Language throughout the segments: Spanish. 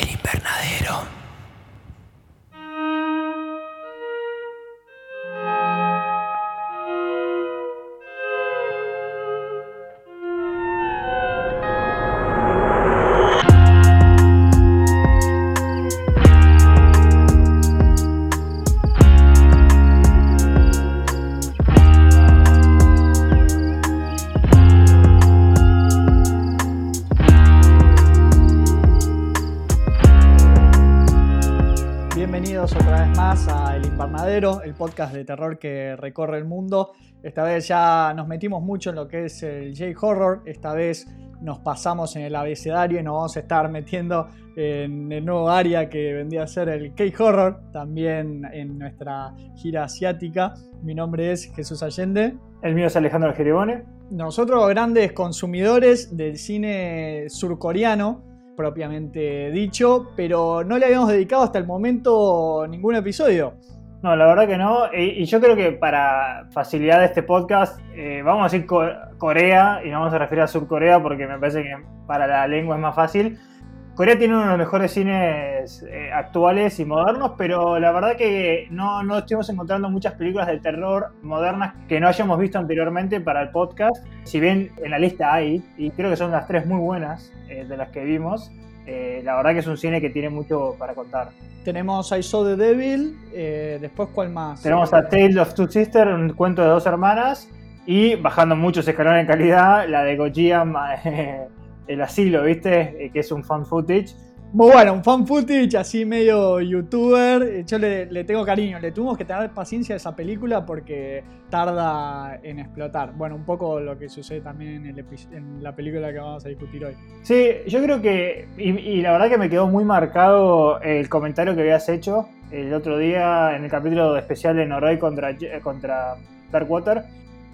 El invernadero. Podcast de terror que recorre el mundo. Esta vez ya nos metimos mucho en lo que es el J-Horror. Esta vez nos pasamos en el abecedario y nos vamos a estar metiendo en el nuevo área que vendría a ser el K-Horror, también en nuestra gira asiática. Mi nombre es Jesús Allende. El mío es Alejandro Geribone. Nosotros, grandes consumidores del cine surcoreano, propiamente dicho, pero no le habíamos dedicado hasta el momento ningún episodio. No, la verdad que no. Y, yo creo que para facilidad de este podcast, eh, vamos a decir Co- Corea y nos vamos a referir a Surcorea porque me parece que para la lengua es más fácil. Corea tiene uno de los mejores cines eh, actuales y modernos, pero la verdad que no, no estuvimos encontrando muchas películas de terror modernas que no hayamos visto anteriormente para el podcast. Si bien en la lista hay, y creo que son las tres muy buenas eh, de las que vimos, eh, la verdad que es un cine que tiene mucho para contar. Tenemos I Saw the Devil, eh, después cuál más. Tenemos a Tale of Two Sisters, un cuento de dos hermanas, y bajando muchos escalones en calidad, la de Gojira, El Asilo, ¿viste? Eh, que es un fan footage. Muy bueno, un fan footage así medio youtuber. Yo le, le tengo cariño, le tuvimos que tener paciencia a esa película porque tarda en explotar. Bueno, un poco lo que sucede también en, el en la película que vamos a discutir hoy. Sí, yo creo que, y, y la verdad que me quedó muy marcado el comentario que habías hecho el otro día en el capítulo especial de Noroi contra, eh, contra Darkwater.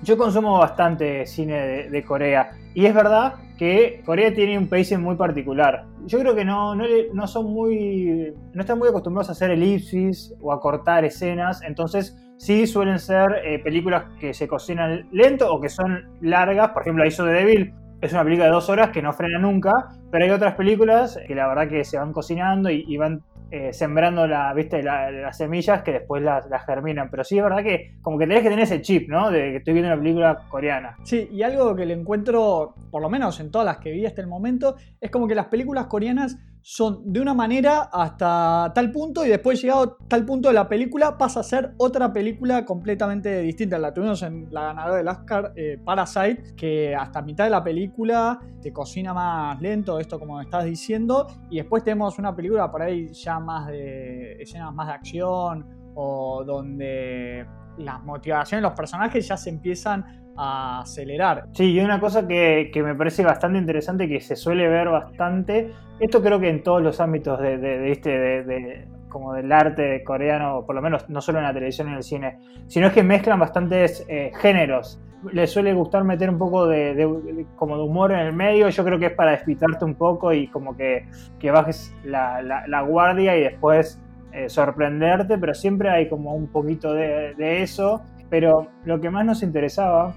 Yo consumo bastante cine de, de Corea y es verdad que Corea tiene un pacing muy particular. Yo creo que no, no, no son muy, no están muy acostumbrados a hacer elipsis o a cortar escenas, entonces sí suelen ser eh, películas que se cocinan lento o que son largas. Por ejemplo, Hizo de Devil es una película de dos horas que no frena nunca, pero hay otras películas que la verdad que se van cocinando y, y van eh, sembrando la, ¿viste? La- las semillas que después las, las germinan. Pero sí es verdad que como que tenés que tener ese chip, ¿no? De que estoy viendo una película coreana. Sí, y algo que le encuentro, por lo menos en todas las que vi hasta el momento, es como que las películas coreanas son de una manera hasta tal punto y después llegado tal punto de la película pasa a ser otra película completamente distinta. La tuvimos en la ganadora del Oscar, eh, Parasite, que hasta mitad de la película se cocina más lento, esto como estás diciendo, y después tenemos una película por ahí ya más de escenas más de acción o donde las motivaciones de los personajes ya se empiezan a acelerar. Sí, y una cosa que, que me parece bastante interesante, que se suele ver bastante, esto creo que en todos los ámbitos de, de- de este, de, como del arte coreano, por lo menos no solo en la televisión y en el cine, sino es que mezclan bastantes eh, géneros. Les suele gustar meter un poco de, de- de- como de humor en el medio, yo creo que es para despistarte un poco y como que, que bajes la, la- la guardia y después eh, sorprenderte, pero siempre hay como un poquito de, de eso. Pero lo que más nos interesaba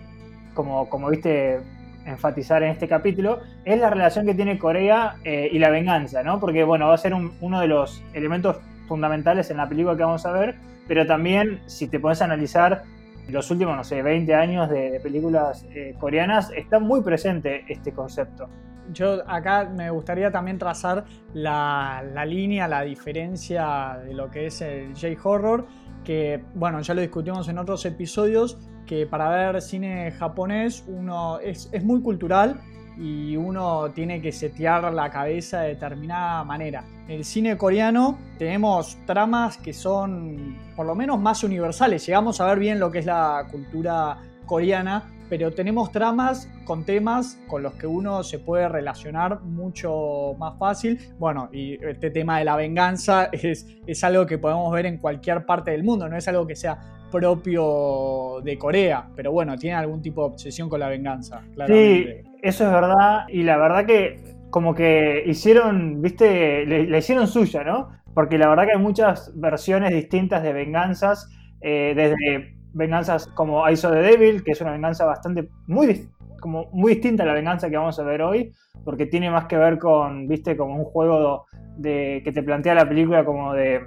como, como viste enfatizar en este capítulo, es la relación que tiene Corea eh, y la venganza, ¿no? Porque, bueno, va a ser un- uno de los elementos fundamentales en la película que vamos a ver, pero también, si te pones a analizar los últimos, no sé, 20 años de, de películas eh, coreanas, está muy presente este concepto. Yo acá me gustaría también trazar la, la línea, la diferencia de lo que es el J-Horror, que bueno, ya lo discutimos en otros episodios, que para ver cine japonés uno es, es muy cultural y uno tiene que setear la cabeza de determinada manera. En el cine coreano tenemos tramas que son por lo menos más universales, llegamos a ver bien lo que es la cultura coreana, pero tenemos tramas con temas con los que uno se puede relacionar mucho más fácil. Bueno, y este tema de la venganza es, es algo que podemos ver en cualquier parte del mundo, no es algo que sea propio de Corea, pero bueno, tiene algún tipo de obsesión con la venganza. Claramente. Sí, eso es verdad, y la verdad que como que hicieron, viste, le, hicieron suya, ¿no? Porque la verdad que hay muchas versiones distintas de venganzas, eh, desde venganzas como I Saw the Devil, que es una venganza bastante muy como muy distinta a la venganza que vamos a ver hoy, porque tiene más que ver con, viste, como un juego de, que te plantea la película como de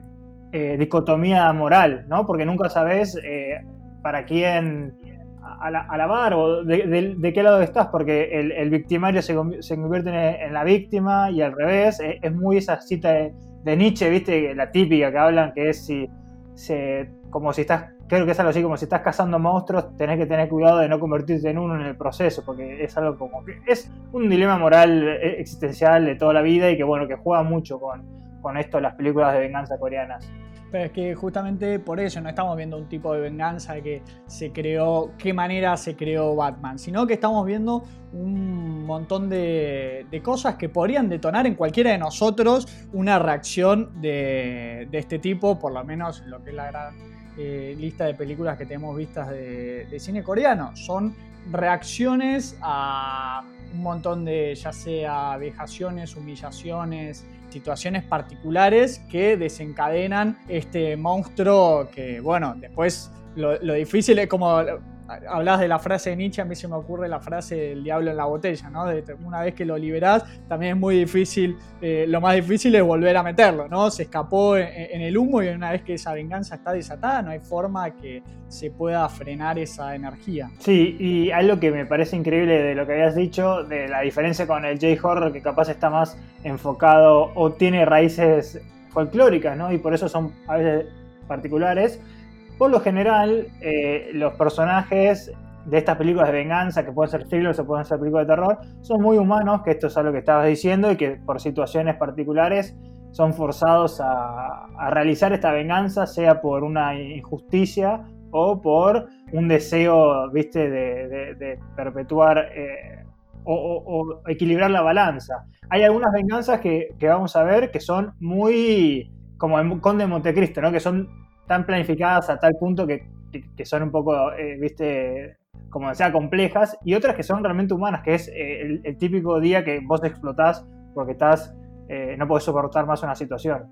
eh, dicotomía moral, ¿no? Porque nunca sabes eh, para quién alabar o de, qué lado estás, porque el, victimario se, convierte en, la víctima y al revés. Es, muy esa cita de, Nietzsche, ¿viste? La típica que hablan, que es si, se, como si estás, creo que es algo así, como si estás cazando monstruos, tenés que tener cuidado de no convertirte en uno en el proceso, porque es algo como que es un dilema moral eh, existencial de toda la vida y que, bueno, que juega mucho con, con esto las películas de venganza coreanas. Pero es que justamente por eso no estamos viendo un tipo de venganza que se creó, qué manera se creó Batman, sino que estamos viendo un montón de, cosas que podrían detonar en cualquiera de nosotros una reacción de, este tipo, por lo menos en lo que es la gran eh, lista de películas que tenemos vistas de, de cine coreano. Son reacciones a un montón de ya sea vejaciones, humillaciones, situaciones particulares que desencadenan este monstruo que, bueno, después lo, difícil es como hablas de la frase de Nietzsche, a mí se me ocurre la frase del diablo en la botella, ¿no? De, una vez que lo liberás, también es muy difícil, eh, lo más difícil es volver a meterlo, ¿no? Se escapó en, el humo y una vez que esa venganza está desatada, no hay forma que se pueda frenar esa energía. Sí, y algo que me parece increíble de lo que habías dicho, de la diferencia con el J-Horror, que capaz está más enfocado o tiene raíces folclóricas, ¿no? Y por eso son a veces particulares por lo general, eh, los personajes de estas películas de venganza, que pueden ser thrillers o pueden ser películas de terror, son muy humanos, que esto es algo que estabas diciendo, y que por situaciones particulares son forzados a, realizar esta venganza, sea por una injusticia o por un deseo, viste, de, perpetuar eh, o, equilibrar la balanza. Hay algunas venganzas que, vamos a ver que son muy, como en Conde de Montecristo, ¿no? que son tan planificadas a tal punto que, son un poco, eh, viste, como sea, complejas, y otras que son realmente humanas, que es eh, el, típico día que vos explotás porque estás, eh, no podés soportar más una situación.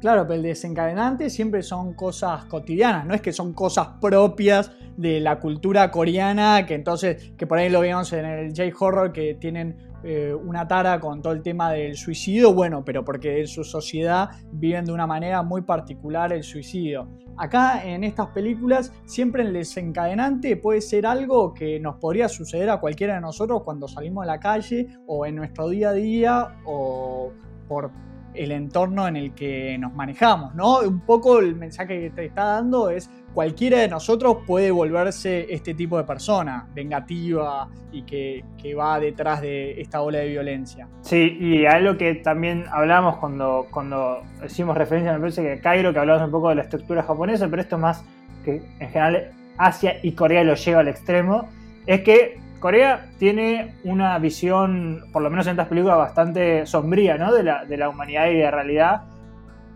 Claro, pero el desencadenante siempre son cosas cotidianas, no es que son cosas propias de la cultura coreana, que entonces, que por ahí lo vemos en el J-Horror, que tienen eh, una tara con todo el tema del suicidio, bueno, pero porque en su sociedad viven de una manera muy particular el suicidio. Acá en estas películas siempre el desencadenante puede ser algo que nos podría suceder a cualquiera de nosotros cuando salimos a la calle o en nuestro día a día o por el entorno en el que nos manejamos, ¿no? Un poco el mensaje que te está dando es cualquiera de nosotros puede volverse este tipo de persona, vengativa y que, va detrás de esta ola de violencia. Sí, y algo que también hablamos cuando, cuando hicimos referencia, me parece que Cairo, que hablamos un poco de la estructura japonesa, pero esto más que en general Asia y Corea lo lleva al extremo, es que Corea tiene una visión, por lo menos en estas películas, bastante sombría ¿no? de, la, de la humanidad y de la realidad.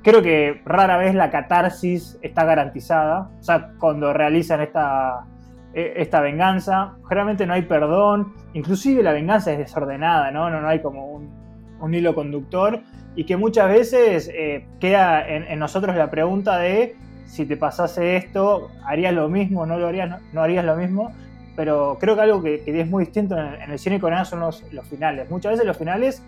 Creo que rara vez la catarsis está garantizada. O sea, cuando realizan esta, e, esta venganza, generalmente no hay perdón. Inclusive la venganza es desordenada, ¿no? No, no hay como un, un hilo conductor. Y que muchas veces eh, queda en, en, nosotros la pregunta de si te pasase esto, ¿harías lo mismo? ¿No lo harías? ¿No, no harías lo mismo? Pero creo que algo que, es muy distinto en el, cine coreano son los, finales. Muchas veces los finales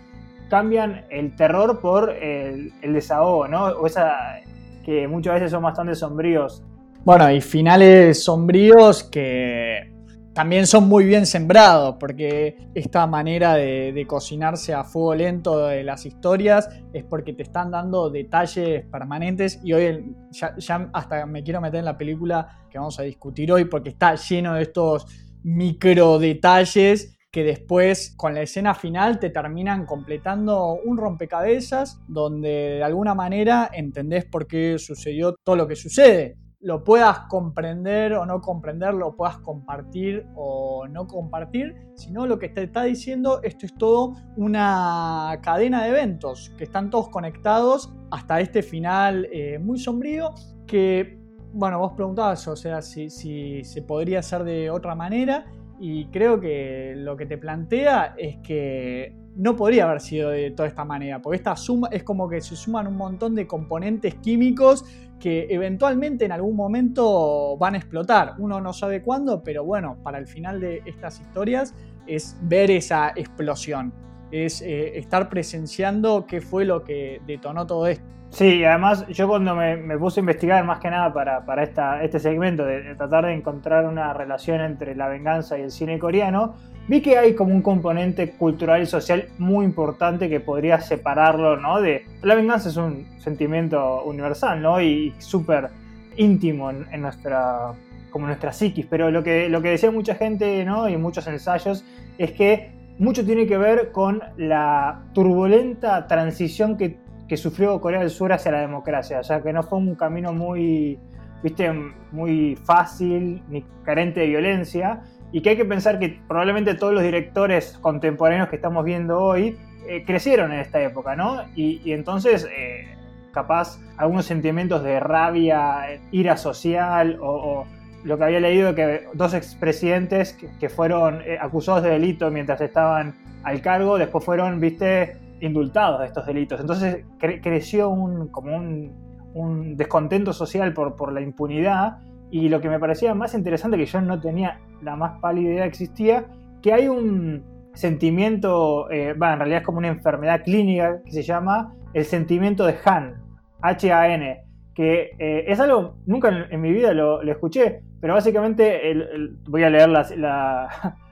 cambian el terror por el, desahogo, ¿no? O esa que muchas veces son bastante sombríos. Bueno, y finales sombríos que también son muy bien sembrados, porque esta manera de, cocinarse a fuego lento de las historias es porque te están dando detalles permanentes y hoy ya, ya, hasta me quiero meter en la película que vamos a discutir hoy porque está lleno de estos micro detalles que después con la escena final te terminan completando un rompecabezas donde de alguna manera entendés por qué sucedió todo lo que sucede lo puedas comprender o no comprender, lo puedas compartir o no compartir, sino lo que te está diciendo, esto es todo una cadena de eventos que están todos conectados hasta este final eh, muy sombrío que, bueno, vos preguntabas, o sea, si, si se podría hacer de otra manera y creo que lo que te plantea es que no podría haber sido de toda esta manera, porque esta suma es como que se suman un montón de componentes químicos que eventualmente en algún momento van a explotar. Uno no sabe cuándo, pero bueno, para el final de estas historias es ver esa explosión, es eh, estar presenciando qué fue lo que detonó todo esto. Sí, además yo cuando me, puse a investigar más que nada para, para esta, este segmento, de, tratar de encontrar una relación entre la venganza y el cine coreano, vi que hay como un componente cultural y social muy importante que podría separarlo, ¿no? De la venganza es un sentimiento universal, ¿no? Y súper íntimo en, nuestra como nuestra psiquis, pero lo que, lo que decía mucha gente, ¿no? Y muchos ensayos es que mucho tiene que ver con la turbulenta transición que que sufrió Corea del Sur hacia la democracia, o sea que no fue un camino muy, viste, muy fácil ni carente de violencia y que hay que pensar que probablemente todos los directores contemporáneos que estamos viendo hoy eh, crecieron en esta época, ¿no? Y, entonces, eh, capaz, algunos sentimientos de rabia, ira social o, lo que había leído que dos expresidentes que, fueron eh, acusados de delito mientras estaban al cargo, después fueron, viste, indultados de estos delitos. Entonces creció un, como un, descontento social por, por, la impunidad y lo que me parecía más interesante, que yo no tenía la más pálida idea existía, que hay un sentimiento, eh, en realidad es como una enfermedad clínica que se llama el sentimiento de Han, H-A-N, que eh, es algo, nunca en, mi vida lo, escuché, pero básicamente voy a leer la,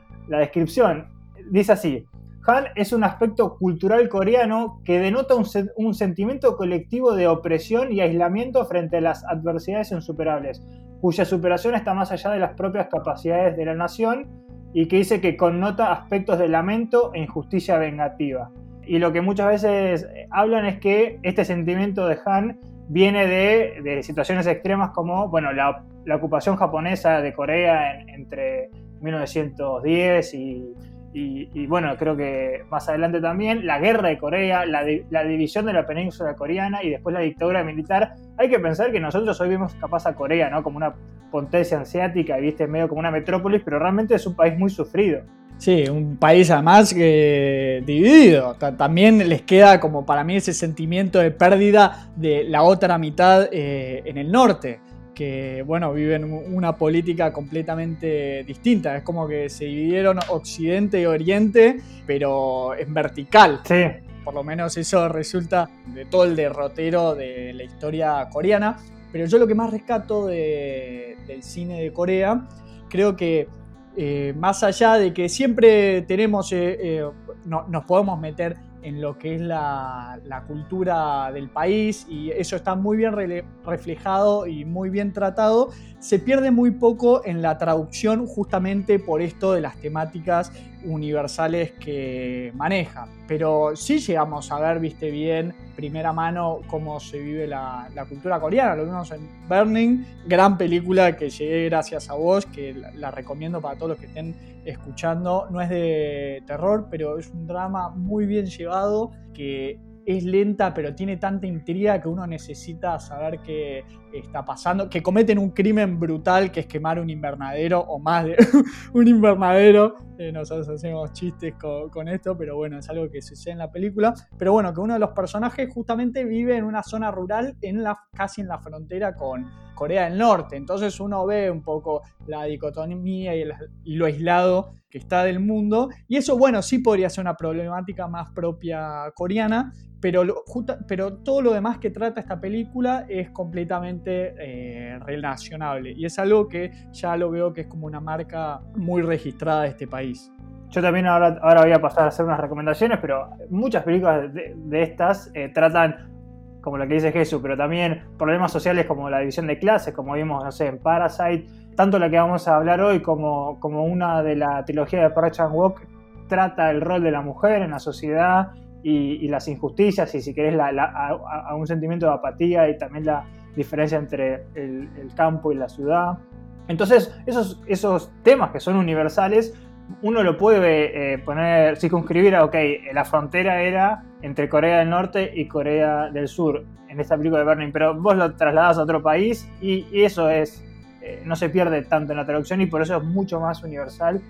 la descripción. Dice así, han es un aspecto cultural coreano que denota un, sentimiento colectivo de opresión y aislamiento frente a las adversidades insuperables, cuya superación está más allá de las propias capacidades de la nación y que dice que connota aspectos de lamento e injusticia vengativa. Y lo que muchas veces hablan es que este sentimiento de Han viene de, situaciones extremas como bueno, la, ocupación japonesa de Corea entre 1910 y y, bueno, creo que más adelante también, la guerra de Corea, la, división de la península coreana y después la dictadura militar. Hay que pensar que nosotros hoy vemos capaz a Corea, ¿no? Como una potencia asiática, viste, medio como una metrópolis, pero realmente es un país muy sufrido. Sí, un país además que dividido. También les queda como para mí ese sentimiento de pérdida de la otra mitad eh, en el norte que, bueno, viven una política completamente distinta. Es como que se dividieron Occidente y Oriente, pero en vertical. Sí. Por lo menos eso resulta de todo el derrotero de la historia coreana. Pero yo lo que más rescato del cine de Corea, creo que eh, más allá de que siempre tenemos, eh, eh, nos podemos meter en lo que es la, cultura del país y eso está muy bien reflejado y muy bien tratado, se pierde muy poco en la traducción justamente por esto de las temáticas universales que maneja. Pero sí llegamos a ver, viste bien, primera mano cómo se vive la, cultura coreana. Lo vimos en Burning, gran película que llegué gracias a vos, que la recomiendo para todos los que estén escuchando. No es de terror, pero es un drama muy bien llevado que es lenta, pero tiene tanta intriga que uno necesita saber qué está pasando. Que cometen un crimen brutal que es quemar un invernadero o más de un invernadero. Eh, nosotros hacemos chistes con, esto, pero bueno, es algo que sucede en la película. Pero bueno, que uno de los personajes justamente vive en una zona rural, en la, casi en la frontera con Corea del Norte. Entonces uno ve un poco la dicotomía y, y lo aislado que está del mundo. Y eso, bueno, sí podría ser una problemática más propia coreana, pero, todo lo demás que trata esta película es completamente eh, relacionable. Y es algo que ya lo veo que es como una marca muy registrada de este país. Yo también ahora, ahora voy a pasar a hacer unas recomendaciones, pero muchas películas de, estas eh, tratan, como lo que dice Jesús, pero también problemas sociales como la división de clases, como vimos, no sé, en Parasite. Tanto la que vamos a hablar hoy como, como una de la trilogía de Park Chan Wook trata el rol de la mujer en la sociedad y, las injusticias y si querés a, un sentimiento de apatía y también la diferencia entre el, campo y la ciudad. Entonces, esos, esos temas que son universales, uno lo puede eh, poner, circunscribir a, ok, la frontera era entre Corea del Norte y Corea del Sur en esta película de Burning, pero vos lo trasladas a otro país y, eso es, eh, no se pierde tanto en la traducción y por eso es mucho más universal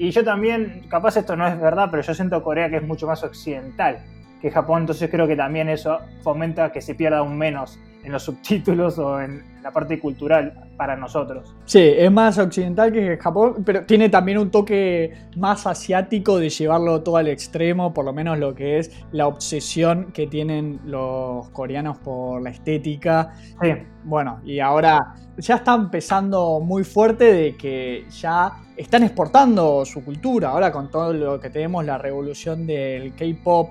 y yo también, capaz esto no es verdad, pero yo siento Corea que es mucho más occidental que Japón, entonces creo que también eso fomenta que se pierda aún menos en los subtítulos o en la parte cultural para nosotros. Sí, es más occidental que Japón, pero tiene también un toque más asiático de llevarlo todo al extremo, por lo menos lo que es la obsesión que tienen los coreanos por la estética. Sí. Bueno, y ahora ya está empezando muy fuerte de que ya están exportando su cultura. Ahora con todo lo que tenemos, la revolución del K-pop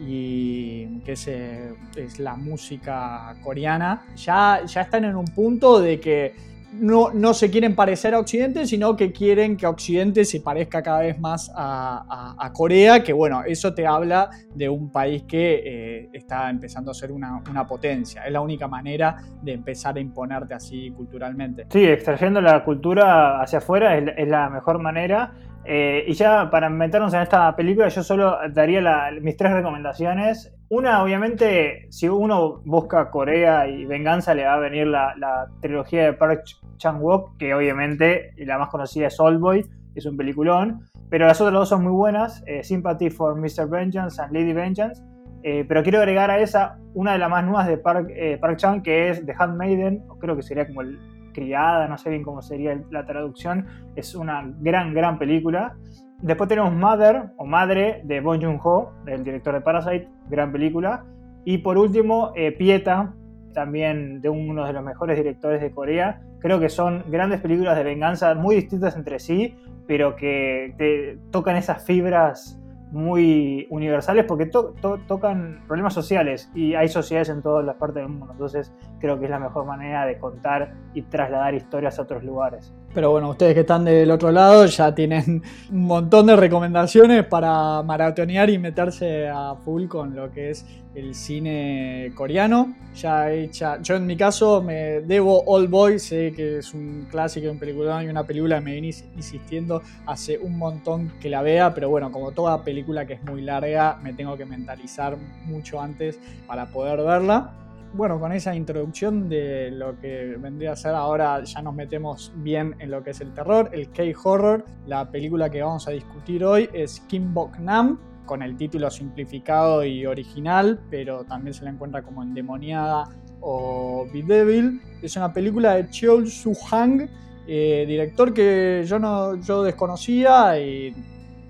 y que es, es, la música coreana, ya, ya están en un punto de que no, no, se quieren parecer a Occidente, sino que quieren que Occidente se parezca cada vez más a, Corea, que bueno, eso te habla de un país que eh, está empezando a ser una, una, potencia. Es la única manera de empezar a imponerte así culturalmente. Sí, extrayendo la cultura hacia afuera es, es la mejor manera. Eh, y ya para meternos en esta película, yo solo daría mis tres recomendaciones. Una, obviamente, si uno busca Corea y venganza, le va a venir la, trilogía de Park Chan-wook, que obviamente la más conocida es Oldboy, es un peliculón. Pero las otras dos son muy buenas: eh, Sympathy for Mr. Vengeance and Lady Vengeance. Eh, pero quiero agregar a esa una de las más nuevas de Park, Park Chan, que es The Handmaiden, creo que sería como el criada, no sé bien cómo sería la traducción, es una gran, gran película. Después tenemos Mother o Madre de Bong Joon-ho, el director de Parasite, gran película. Y por último, eh, Pieta, también de uno de los mejores directores de Corea. Creo que son grandes películas de venganza muy distintas entre sí, pero que te tocan esas fibras muy universales porque tocan problemas sociales y hay sociedades en todas las partes del mundo. Entonces creo que es la mejor manera de contar y trasladar historias a otros lugares. Pero bueno, ustedes que están del otro lado ya tienen un montón de recomendaciones para maratonear y meterse a full con lo que es el cine coreano. Ya hecha, yo en mi caso me debo All Boy, sé que es un clásico, un película y una película que me viene insistiendo hace un montón que la vea, pero bueno, como toda película que es muy larga, me tengo que mentalizar mucho antes para poder verla bueno, con esa introducción de lo que vendría a ser ahora, ya nos metemos bien en lo que es el terror, el K-Horror. La película que vamos a discutir hoy es Kim Bok Nam, con el título simplificado y original, pero también se la encuentra como endemoniada o Devil. Es una película de Cheol Soo Hang, eh, director que yo, no, yo desconocía y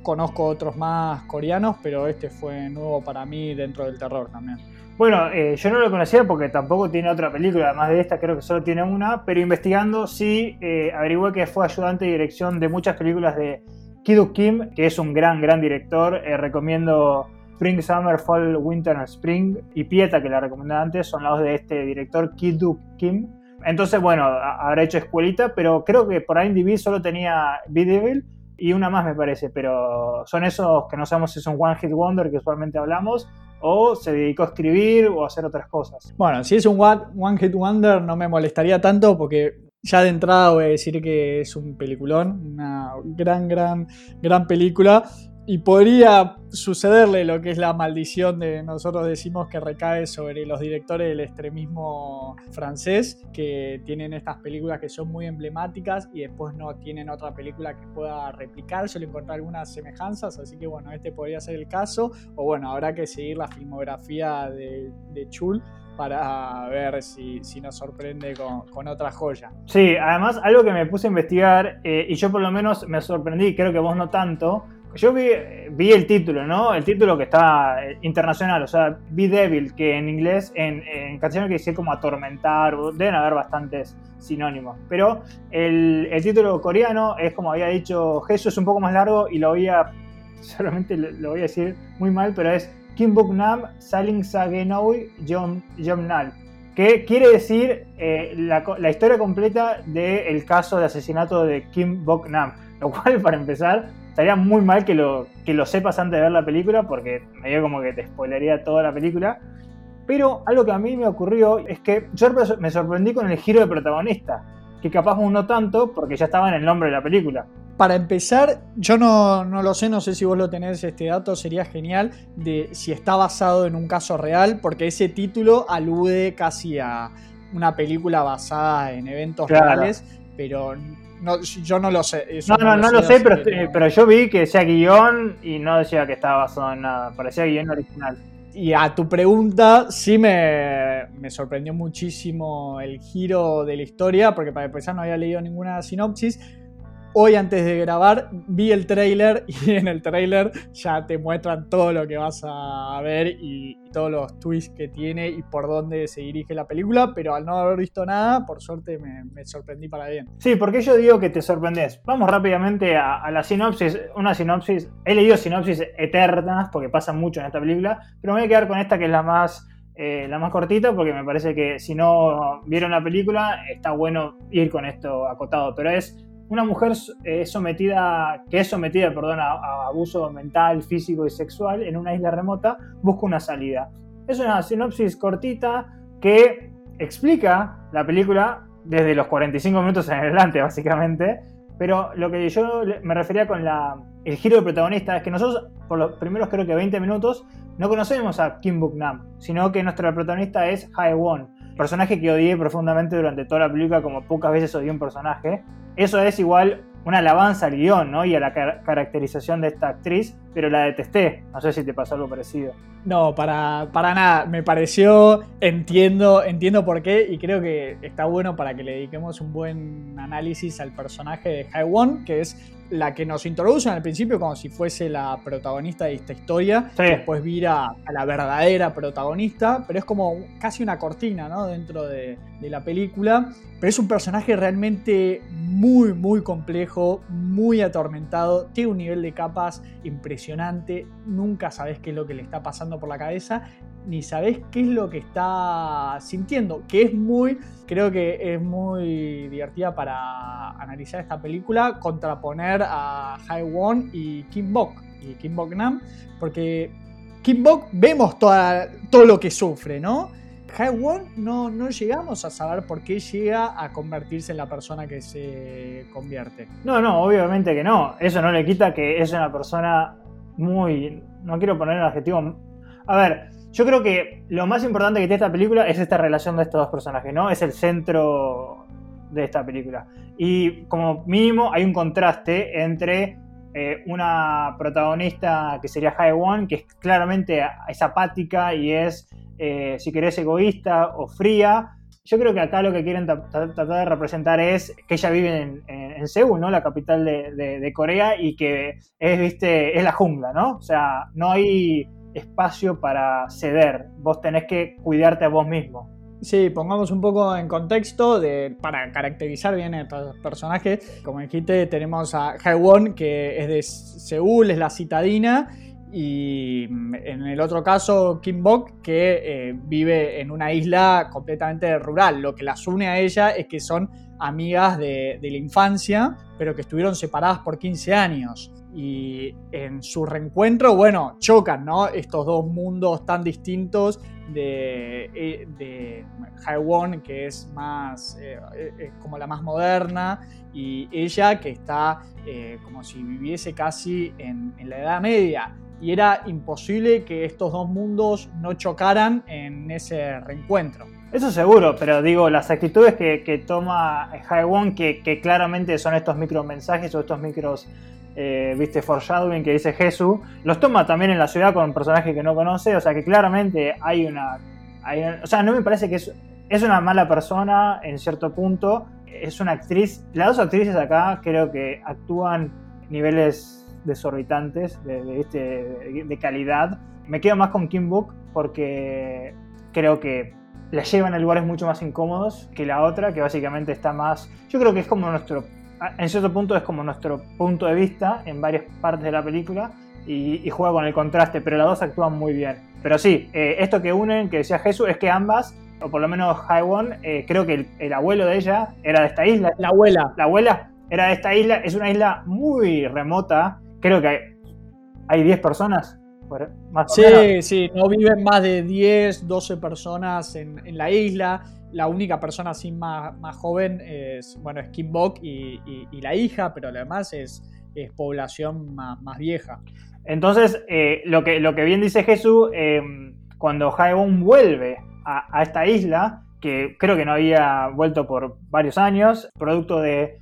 conozco otros más coreanos, pero este fue nuevo para mí dentro del terror también. Bueno, eh, yo no lo conocía porque tampoco tiene otra película, además de esta creo que solo tiene una, pero investigando sí eh, averigué que fue ayudante de dirección de muchas películas de Kiduk Kim, que es un gran, gran director. Eh, recomiendo Spring, Summer, Fall, Winter and Spring y Pieta, que la recomendé antes, son los de este director Kiduk Kim. Entonces, bueno, habrá hecho escuelita, pero creo que por IMDb solo tenía Be Devil y una más me parece, pero son esos que no sabemos si son One Hit Wonder que usualmente hablamos o se dedicó a escribir o a hacer otras cosas. Bueno, si es un One Hit Wonder no me molestaría tanto porque ya de entrada voy a decir que es un peliculón, una gran, gran, gran película. Y podría sucederle lo que es la maldición de nosotros decimos que recae sobre los directores del extremismo francés, que tienen estas películas que son muy emblemáticas y después no tienen otra película que pueda replicar, solo encontrar algunas semejanzas, así que bueno, este podría ser el caso, o bueno, habrá que seguir la filmografía de, Chul para ver si, nos sorprende con, otra joya. Sí, además algo que me puse a investigar, eh, y yo por lo menos me sorprendí, creo que vos no tanto, yo vi, el título, ¿no? El título que está eh, internacional, o sea, Be Devil, que en inglés, en, en castellano quiere decir como atormentar, deben haber bastantes sinónimos. Pero el, título coreano es, como había dicho Jesús, es un poco más largo y lo voy a, solamente lo voy a decir muy mal, pero es Kim Bok Nam Saling Sagenoi Jomnal, que quiere decir eh, la, la, historia completa del caso de asesinato de Kim Bok Nam. Lo cual, para empezar, estaría muy mal que lo, que lo sepas antes de ver la película, porque medio como que te spoilería toda la película. Pero algo que a mí me ocurrió es que yo me sorprendí con el giro de protagonista, que capaz no tanto porque ya estaba en el nombre de la película. Para empezar, yo no, no, lo sé, no sé si vos lo tenés este dato, sería genial de si está basado en un caso real, porque ese título alude casi a una película basada en eventos reales, pero no, yo no lo sé. no, no, no, lo sé, pero, yo vi que decía guion y no decía que estaba basado en nada. Parecía guion original. Y a tu pregunta, sí me, me, sorprendió muchísimo el giro de la historia, porque para empezar no había leído ninguna sinopsis. Hoy antes de grabar vi el trailer y en el trailer ya te muestran todo lo que vas a ver y, todos los twists que tiene y por dónde se dirige la película, pero al no haber visto nada, por suerte me, sorprendí para bien. Sí, porque yo digo que te sorprendes. Vamos rápidamente a, la sinopsis. Una sinopsis, he leído sinopsis eternas porque pasa mucho en esta película, pero me voy a quedar con esta que es la más... Eh, la más cortita porque me parece que si no vieron la película está bueno ir con esto acotado, pero es una mujer eh, sometida, que es sometida perdón, a, abuso mental, físico y sexual en una isla remota, busca una salida. Es una sinopsis cortita que explica la película desde los 45 minutos en adelante, básicamente. Pero lo que yo me refería con la, el giro de protagonista es que nosotros, por los primeros creo que 20 minutos, no conocemos a Kim Buk Nam, sino que nuestra protagonista es Hae Won, personaje que odié profundamente durante toda la película, como pocas veces odié un personaje. Eso es igual una alabanza al guion ¿no? y a la caracterización de esta actriz, pero la detesté. No sé si te pasó algo parecido. No, para, para nada. Me pareció, entiendo, entiendo por qué y creo que está bueno para que le dediquemos un buen análisis al personaje de Hae Won, que es la que nos introducen al principio como si fuese la protagonista de esta historia, después vira a la verdadera protagonista, pero es como casi una cortina ¿no? dentro de, la película, pero es un personaje realmente muy, muy complejo, muy atormentado, tiene un nivel de capas impresionante, nunca sabes qué es lo que le está pasando por la cabeza ni sabés qué es lo que está sintiendo, que es muy, creo que es muy divertida para analizar esta película, contraponer a Hae Won y Kim Bok, y Kim Bok Nam, porque Kim Bok vemos toda, todo lo que sufre, ¿no? Hae Won no, no llegamos a saber por qué llega a convertirse en la persona que se convierte. No, no, obviamente que no. Eso no le quita que es una persona muy. No quiero poner el adjetivo. A ver, yo creo que lo más importante que tiene esta película es esta relación de estos dos personajes, ¿no? Es el centro de esta película. Y como mínimo hay un contraste entre eh, una protagonista que sería Hae Won, que es claramente es apática y es, eh, si querés, egoísta o fría. Yo creo que acá lo que quieren tratar de representar es que ella vive en, en, Seúl, ¿no? La capital de, de, Corea y que es, viste, es la jungla, ¿no? O sea, no hay espacio para ceder, vos tenés que cuidarte a vos mismo. Sí, pongamos un poco en contexto para caracterizar bien a estos personajes. Como dijiste, tenemos a Haewon, que es de Seúl, es la citadina, y en el otro caso, Kim Bok, que eh, vive en una isla completamente rural. Lo que las une a ella es que son amigas de, de la infancia, pero que estuvieron separadas por 15 años y en su reencuentro, bueno, chocan, ¿no? Estos dos mundos tan distintos de, eh, de Haewon, que es más, eh, eh, como la más moderna, y ella que está como si viviese casi en, la Edad Media. Y era imposible que estos dos mundos no chocaran en ese reencuentro. Eso seguro, pero digo, las actitudes que, toma Haewon, que, que claramente son estos micromensajes o estos micros eh, viste, foreshadowing que dice Jesús, los toma también en la ciudad con un personaje que no conoce, o sea que claramente hay una... o sea, no me parece que es, es una mala persona en cierto punto, es una actriz, las dos actrices acá creo que actúan niveles desorbitantes de, de, de calidad. Me quedo más con Kim Book porque creo que la llevan a lugares mucho más incómodos que la otra, que básicamente está más... Yo creo que es como nuestro en cierto punto es como nuestro punto de vista en varias partes de la película y, juega con el contraste, pero las dos actúan muy bien. Pero sí, eh, esto que unen, que decía Jesús, es que ambas, o por lo menos Haiwon, eh, creo que el, abuelo de ella era de esta isla. La abuela. La abuela era de esta isla, es una isla muy remota, creo que hay, 10 personas. Más sí, sí, no viven más de 10, 12 personas en, en la isla la única persona así más, más joven es, bueno, es Kim Bok y, la hija, pero además es, es población más, vieja. Entonces, eh, lo, que, lo que bien dice Jesús, em, cuando Haebon vuelve a, esta isla, que creo que no había vuelto por varios años, producto de,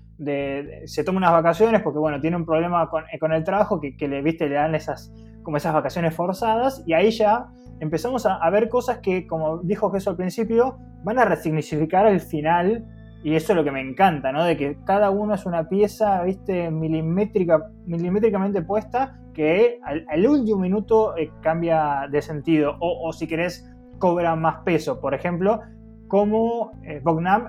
se toma unas vacaciones porque bueno, tiene un problema con, el trabajo que, le, viste, le dan esas como esas vacaciones forzadas, y ahí ya empezamos a, ver cosas que, como dijo Jesús al principio, van a resignificar el final, y eso es lo que me encanta, ¿no? De que cada uno es una pieza, viste, milimétrica, milimétricamente puesta, que al, último minuto eh, cambia de sentido, o, o si querés, cobra más peso. Por ejemplo, cómo eh,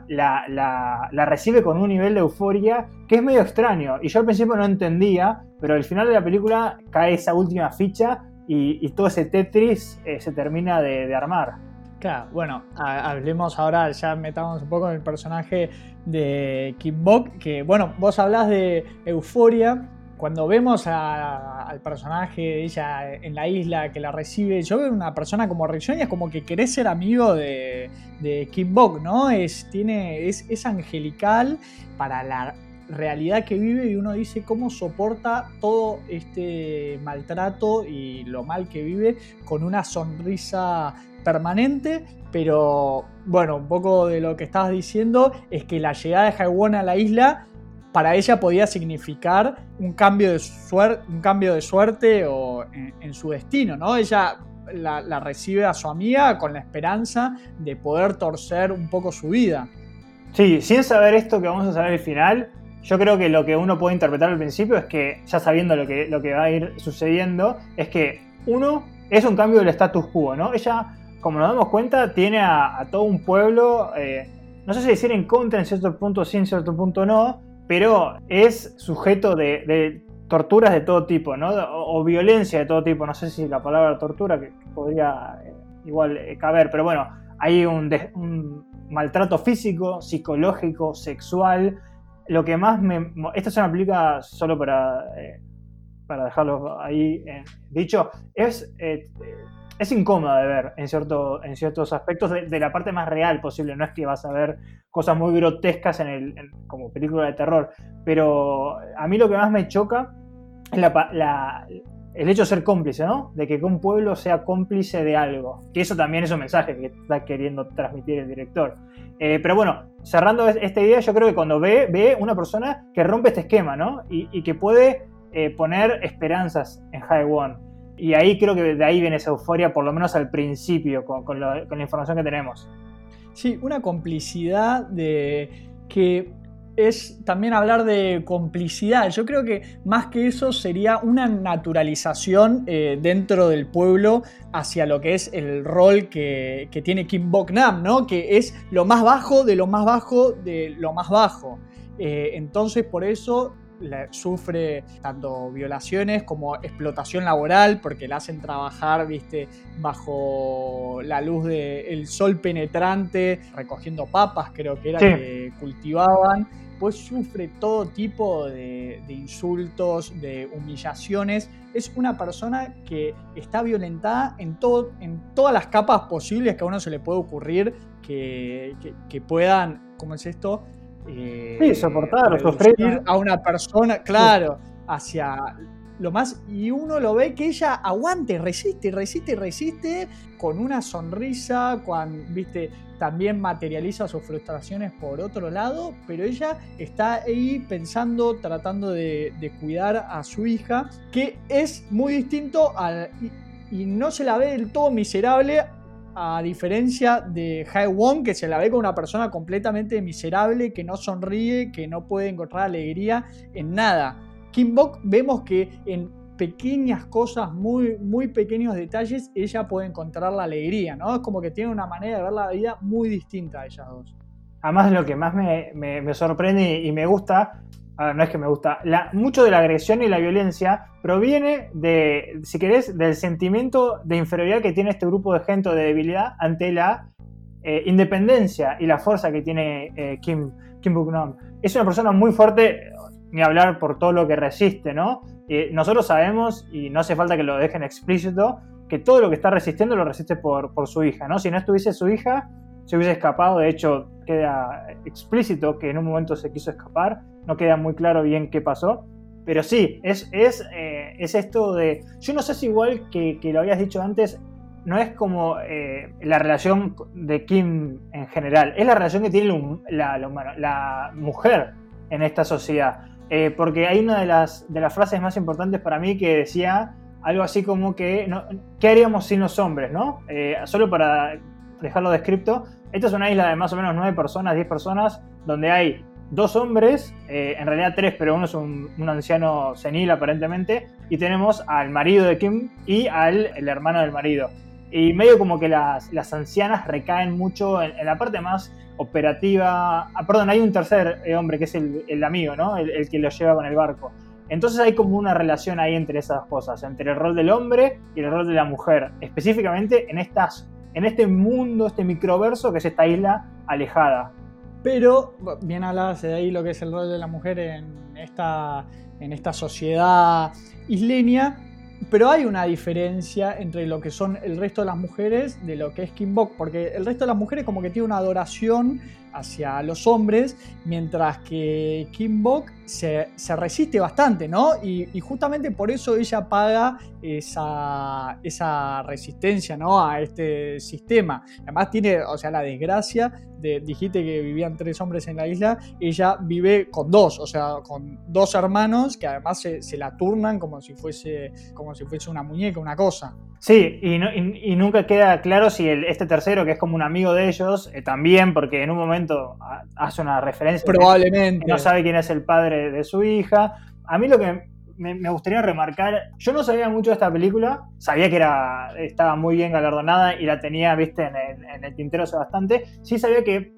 la, recibe con un nivel de euforia que es medio extraño. Y yo al principio no entendía, pero al final de la película cae esa última ficha y, todo ese Tetris eh, se termina de, armar. Claro, bueno, hablemos ahora, ya metamos un poco en el personaje de Kim Bok, que bueno, vos hablas de euforia, cuando vemos al personaje de ella en la isla que la recibe, yo veo una persona como Rick es como que querés ser amigo de, Kim Bok, ¿no? Es, tiene, es, es angelical para la realidad que vive y uno dice cómo soporta todo este maltrato y lo mal que vive con una sonrisa permanente, pero bueno, un poco de lo que estabas diciendo es que la llegada de Haiwon a la isla para ella podía significar un cambio de, suerte, un cambio de suerte o en, su destino, ¿no? Ella la, recibe a su amiga con la esperanza de poder torcer un poco su vida. Sí, sin saber esto que vamos a saber al final, yo creo que lo que uno puede interpretar al principio es que, ya sabiendo lo que, lo que va a ir sucediendo, es que uno es un cambio del status quo, ¿no? Ella, como nos damos cuenta, tiene a, todo un pueblo, eh, no sé si decir en contra en cierto punto sí, en cierto punto no, pero es sujeto de, torturas de todo tipo, ¿no? O, violencia de todo tipo. No sé si la palabra tortura que, podría eh, igual eh, caber, pero bueno, hay un, maltrato físico, psicológico, sexual. Lo que más me. Esta se me aplica solo para, eh, para dejarlo ahí dicho. Es es incómoda de ver en, en ciertos aspectos de, la parte más real posible. No es que vas a ver cosas muy grotescas en el, como película de terror, pero a mí lo que más me choca es el hecho de ser cómplice, ¿no? De que un pueblo sea cómplice de algo. Que eso también es un mensaje que está queriendo transmitir el director. Eh, pero bueno, cerrando esta idea, yo creo que cuando ve, ve una persona que rompe este esquema, ¿no? Y, que puede eh, poner esperanzas en One y ahí creo que de ahí viene esa euforia, por lo menos al principio, con, la información que tenemos. Sí, una complicidad de que es también hablar de complicidad. Yo creo que más que eso sería una naturalización eh, dentro del pueblo hacia lo que es el rol que, tiene Kim Bok Nam, ¿no? Que es lo más bajo de lo más bajo de lo más bajo. Eh, entonces, por eso sufre tanto violaciones como explotación laboral porque la hacen trabajar, viste, bajo la luz del sol penetrante, recogiendo papas, creo que era que cultivaban. Pues sufre todo tipo de, insultos, de humillaciones. Es una persona que está violentada en, todo, en todas las capas posibles que a uno se le puede ocurrir que, que puedan, ¿cómo es esto? Eh, sí, soportar sufrir. A una persona, claro, hacia lo más. Y uno lo ve que ella aguante, resiste, resiste, resiste, con una sonrisa, cuando, viste, también materializa sus frustraciones por otro lado, pero ella está ahí pensando, tratando de, cuidar a su hija, que es muy distinto al. y no se la ve del todo miserable a diferencia de Hae Won, que se la ve como una persona completamente miserable, que no sonríe, que no puede encontrar alegría en nada. Kim Bok vemos que en pequeñas cosas, muy, muy pequeños detalles, ella puede encontrar la alegría, ¿no? Es como que tiene una manera de ver la vida muy distinta a ellas dos. Además, lo que más me, me sorprende y me gusta no es que me gusta, la, mucho de la agresión y la violencia proviene de, si querés, del sentimiento de inferioridad que tiene este grupo de gente o de debilidad ante la eh, independencia y la fuerza que tiene eh, Kim, Kim Buk-nam. Es una persona muy fuerte, ni hablar por todo lo que resiste, ¿no? nosotros sabemos, y no hace falta que lo dejen explícito, que todo lo que está resistiendo lo resiste por, por su hija, ¿no? Si no estuviese su hija, se hubiese escapado, de hecho queda explícito que en un momento se quiso escapar no queda muy claro bien qué pasó. Pero sí, es, es, eh, es esto de. Yo no sé si igual que, lo habías dicho antes, no es como eh, la relación de Kim en general, es la relación que tiene la, mujer en esta sociedad. Eh, porque hay una de las, de las frases más importantes para mí que decía algo así como que, ¿qué haríamos sin los hombres, no? Solo para dejarlo descripto, esta es una isla de más o menos 9 personas, 10 personas, donde hay dos hombres, eh, en realidad tres, pero uno es un, anciano senil aparentemente, y tenemos al marido de Kim y al el hermano del marido. Y medio como que las, las ancianas recaen mucho en, la parte más operativa. Ah, perdón, hay un tercer eh, hombre que es el, el amigo, ¿no? El, el, que lo lleva con el barco. Entonces hay como una relación ahí entre esas cosas, entre el rol del hombre y el rol de la mujer, específicamente en, estas, en este mundo, este microverso que es esta isla alejada. Pero bien hablabas de ahí lo que es el rol de la mujer en esta, en esta sociedad isleña, pero hay una diferencia entre lo que son el resto de las mujeres de lo que es Kimbok, porque el resto de las mujeres como que tiene una adoración hacia los hombres, mientras que Kimbok se, se resiste bastante, ¿no? Y, justamente por eso ella paga esa, esa resistencia, ¿no? A este sistema. Además tiene, o sea, la desgracia de, dijiste que vivían tres hombres en la isla, ella vive con dos, o sea, con dos hermanos que además se, la turnan como si fuese, como si fuese una muñeca, una cosa. Sí, y, nunca queda claro si este tercero, que es como un amigo de ellos, eh, también, porque en un momento hace una referencia. Probablemente. no sabe quién es el padre de su hija. A mí lo que me, gustaría remarcar, yo no sabía mucho de esta película, sabía que era, estaba muy bien galardonada y la tenía, viste, en el, tintero hace bastante. Sí sabía que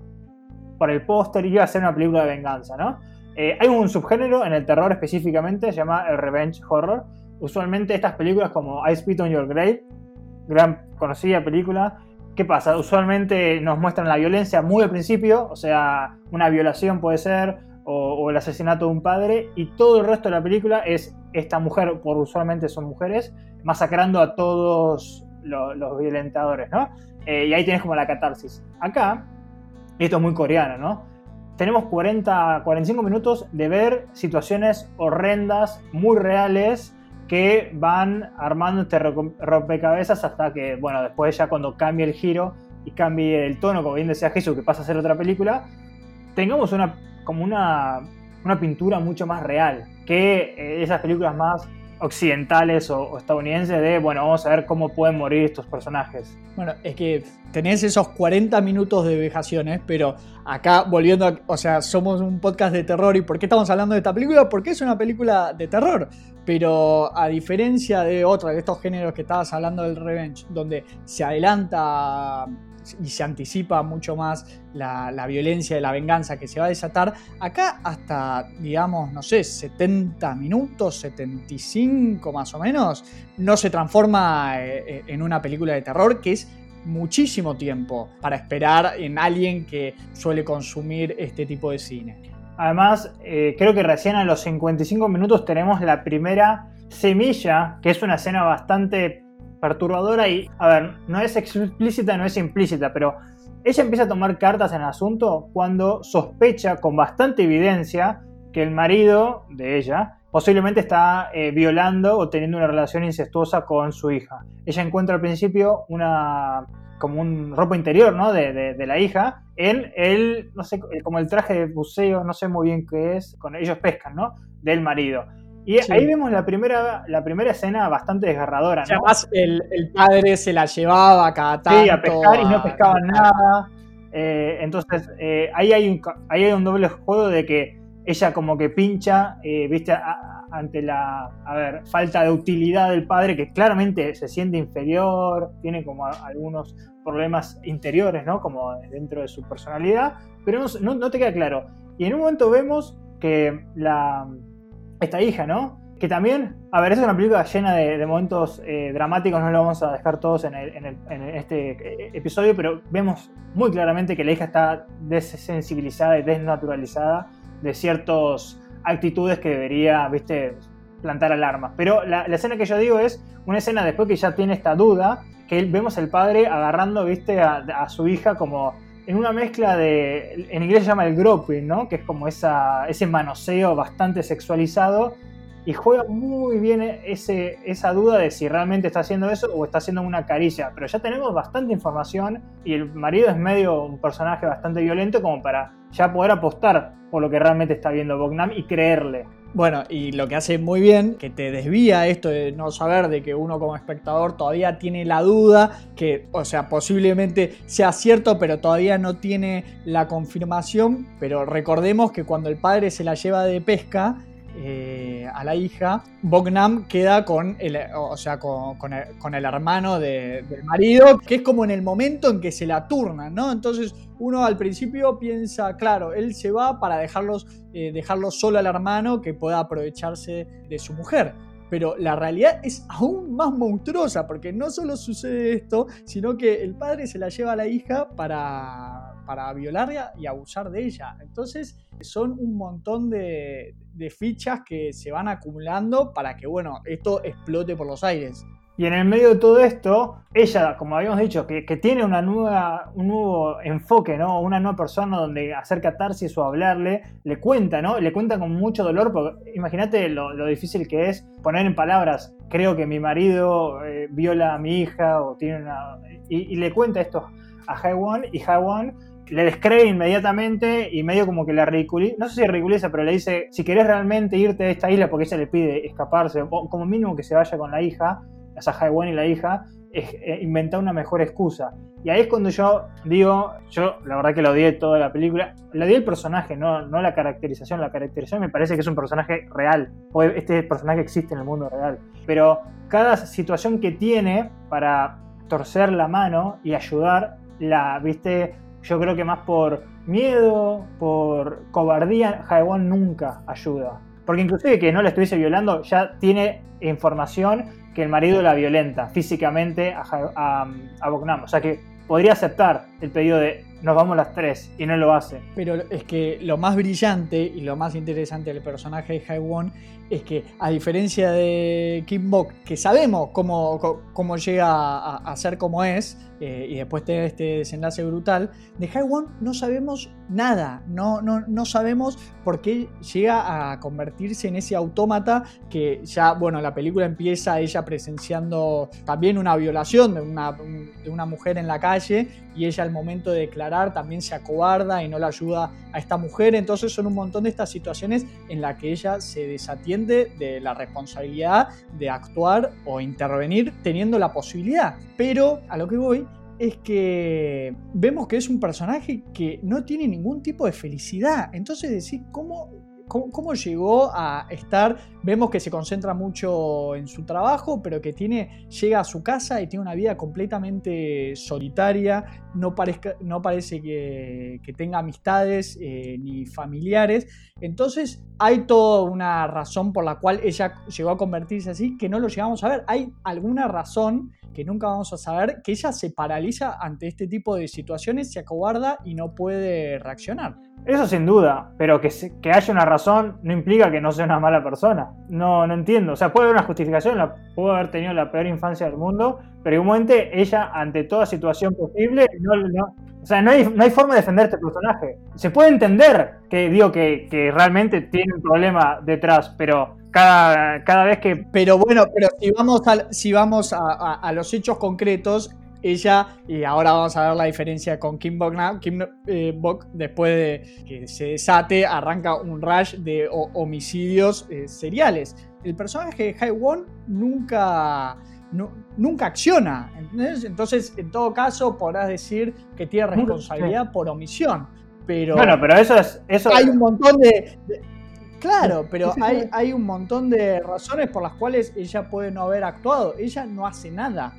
por el póster iba a ser una película de venganza, ¿no? Eh, hay un subgénero en el terror específicamente, se llama el revenge horror, usualmente estas películas como I Spit on Your Grave, gran conocida película, ¿qué pasa? Usualmente nos muestran la violencia muy al principio, o sea, una violación puede ser, o, el asesinato de un padre, y todo el resto de la película es esta mujer, por usualmente son mujeres, masacrando a todos los, violentadores, ¿no? Eh, y ahí tienes como la catarsis. Acá, esto es muy coreano, ¿no? Tenemos 40, 45 minutos de ver situaciones horrendas, muy reales, que van armando este rompecabezas hasta que, bueno, después ya cuando cambie el giro y cambie el tono, como bien decía Jesús, que pasa a ser otra película, tengamos una, como una, una pintura mucho más real que eh, esas películas más occidentales o, estadounidenses de, bueno, vamos a ver cómo pueden morir estos personajes. Bueno, es que tenés esos 40 minutos de vejaciones, pero acá volviendo a, o sea, somos un podcast de terror y ¿por qué estamos hablando de esta película? Porque es una película de terror, pero a diferencia de otra, de estos géneros que estabas hablando del revenge, donde se adelanta y se anticipa mucho más la, violencia de la venganza que se va a desatar, acá hasta, digamos, no sé, 70 minutos, 75 más o menos, no se transforma eh, eh, en una película de terror que es muchísimo tiempo para esperar en alguien que suele consumir este tipo de cine. Además, eh, creo que recién a los 55 minutos tenemos la primera semilla, que es una escena bastante perturbadora y, a ver, no es explícita, no es implícita, pero ella empieza a tomar cartas en el asunto cuando sospecha con bastante evidencia que el marido de ella posiblemente está eh, violando o teniendo una relación incestuosa con su hija. Ella encuentra al principio una como un ropa interior ¿no? de, la hija en el, no sé, como el traje de buceo, no sé muy bien qué es, con ellos pescan, ¿no? Del marido. Y ahí vemos la primera, la primera escena bastante desgarradora. ¿no? Además, el, el, padre se la llevaba cada tanto. Sí, a pescar y no pescaban nada. Eh, entonces, eh, ahí, hay un, ahí hay un doble juego de que ella como que pincha, eh, viste, ante la a ver, falta de utilidad del padre, que claramente se siente inferior, tiene como algunos problemas interiores, ¿no? Como dentro de su personalidad, pero no, no te queda claro. Y en un momento vemos que la, esta hija, ¿no? Que también, a ver, es una película llena de, momentos eh, dramáticos, no lo vamos a dejar todos en, este eh, episodio, pero vemos muy claramente que la hija está desensibilizada y desnaturalizada de ciertas actitudes que debería, viste, plantar alarmas. Pero la, escena que yo digo es una escena después que ya tiene esta duda, que vemos al padre agarrando, viste, a su hija como en una mezcla de, en inglés se llama el groping, ¿no? Que es como esa, ese manoseo bastante sexualizado y juega muy bien ese, esa duda de si realmente está haciendo eso o está haciendo una caricia. Pero ya tenemos bastante información y el marido es medio un personaje bastante violento como para ya poder apostar por lo que realmente está viendo Bognam y creerle. Bueno, y lo que hace muy bien, que te desvía esto de no saber, de que uno como espectador todavía tiene la duda, que, o sea, posiblemente sea cierto, pero todavía no tiene la confirmación. Pero recordemos que cuando el padre se la lleva de pesca, eh, a la hija, Bognam queda con el, o sea, con, el, hermano del marido, que es como en el momento en que se la turnan, ¿no? Entonces uno al principio piensa, claro, él se va para dejarlos, eh, dejarlo solo al hermano que pueda aprovecharse de su mujer. Pero la realidad es aún más monstruosa, porque no solo sucede esto, sino que el padre se la lleva a la hija para, para violarla y abusar de ella. Entonces son un montón de, fichas que se van acumulando para que, bueno, esto explote por los aires. Y en el medio de todo esto, ella, como habíamos dicho, que, tiene una nueva, un nuevo enfoque, ¿no? Una nueva persona donde hacer catarsis o hablarle, le cuenta, ¿no? Le cuenta con mucho dolor, porque imagínate lo, difícil que es poner en palabras, creo que mi marido eh, viola a mi hija o tiene una... Y, le cuenta esto a Haiwan y Haiwan le descree inmediatamente y medio como que la ridiculiza, no sé si ridiculiza, pero le dice, si querés realmente irte de esta isla porque ella le pide escaparse, o como mínimo que se vaya con la hija, a Sahaiwan y la hija, es eh, inventar una mejor excusa. Y ahí es cuando yo digo, yo la verdad que lo odié toda la película, la odié el personaje, no, no la caracterización, la caracterización me parece que es un personaje real, este personaje existe en el mundo real, pero cada situación que tiene para torcer la mano y ayudar, la, viste, yo creo que más por miedo, por cobardía, Jaewon nunca ayuda. Porque inclusive que no la estuviese violando, ya tiene información que el marido la violenta físicamente a, a, a O sea que podría aceptar el pedido de nos vamos las tres y no lo hace. Pero es que lo más brillante y lo más interesante del personaje de Haiwon es que a diferencia de Kim Bok, que sabemos cómo, cómo llega a, ser como es, eh, y después tiene este desenlace brutal, de Haiwon no sabemos nada, no, no, no sabemos por qué llega a convertirse en ese autómata que ya, bueno, la película empieza ella presenciando también una violación de una, de una mujer en la calle y ella al momento de declarar también se acobarda y no la ayuda a esta mujer. Entonces son un montón de estas situaciones en las que ella se desatiende de la responsabilidad de actuar o intervenir teniendo la posibilidad. Pero a lo que voy es que vemos que es un personaje que no tiene ningún tipo de felicidad. Entonces decir, ¿cómo ¿Cómo, llegó a estar? Vemos que se concentra mucho en su trabajo, pero que tiene, llega a su casa y tiene una vida completamente solitaria, no, parezca, no parece que, tenga amistades eh, ni familiares. Entonces hay toda una razón por la cual ella llegó a convertirse así que no lo llegamos a ver. Hay alguna razón que nunca vamos a saber, que ella se paraliza ante este tipo de situaciones, se acobarda y no puede reaccionar. Eso sin duda, pero que, que haya una razón no implica que no sea una mala persona. No, no entiendo. O sea, puede haber una justificación, la, haber tenido la peor infancia del mundo, pero igualmente ella, ante toda situación posible, no, o sea, no hay, no hay forma de defender este personaje. Se puede entender que digo que, que realmente tiene un problema detrás, pero cada, cada vez que... Pero bueno, pero si vamos, si vamos a, los hechos concretos, ella, y ahora vamos a ver la diferencia con Kim Bok, Kim eh, Bok después de que se desate, arranca un rush de homicidios eh, seriales. El personaje de Won nunca, nunca acciona. Entonces, en todo caso, podrás decir que tiene responsabilidad por omisión. Pero bueno, pero eso es. Eso hay un montón de Claro, pero hay, hay un montón de razones por las cuales ella puede no haber actuado. Ella no hace nada.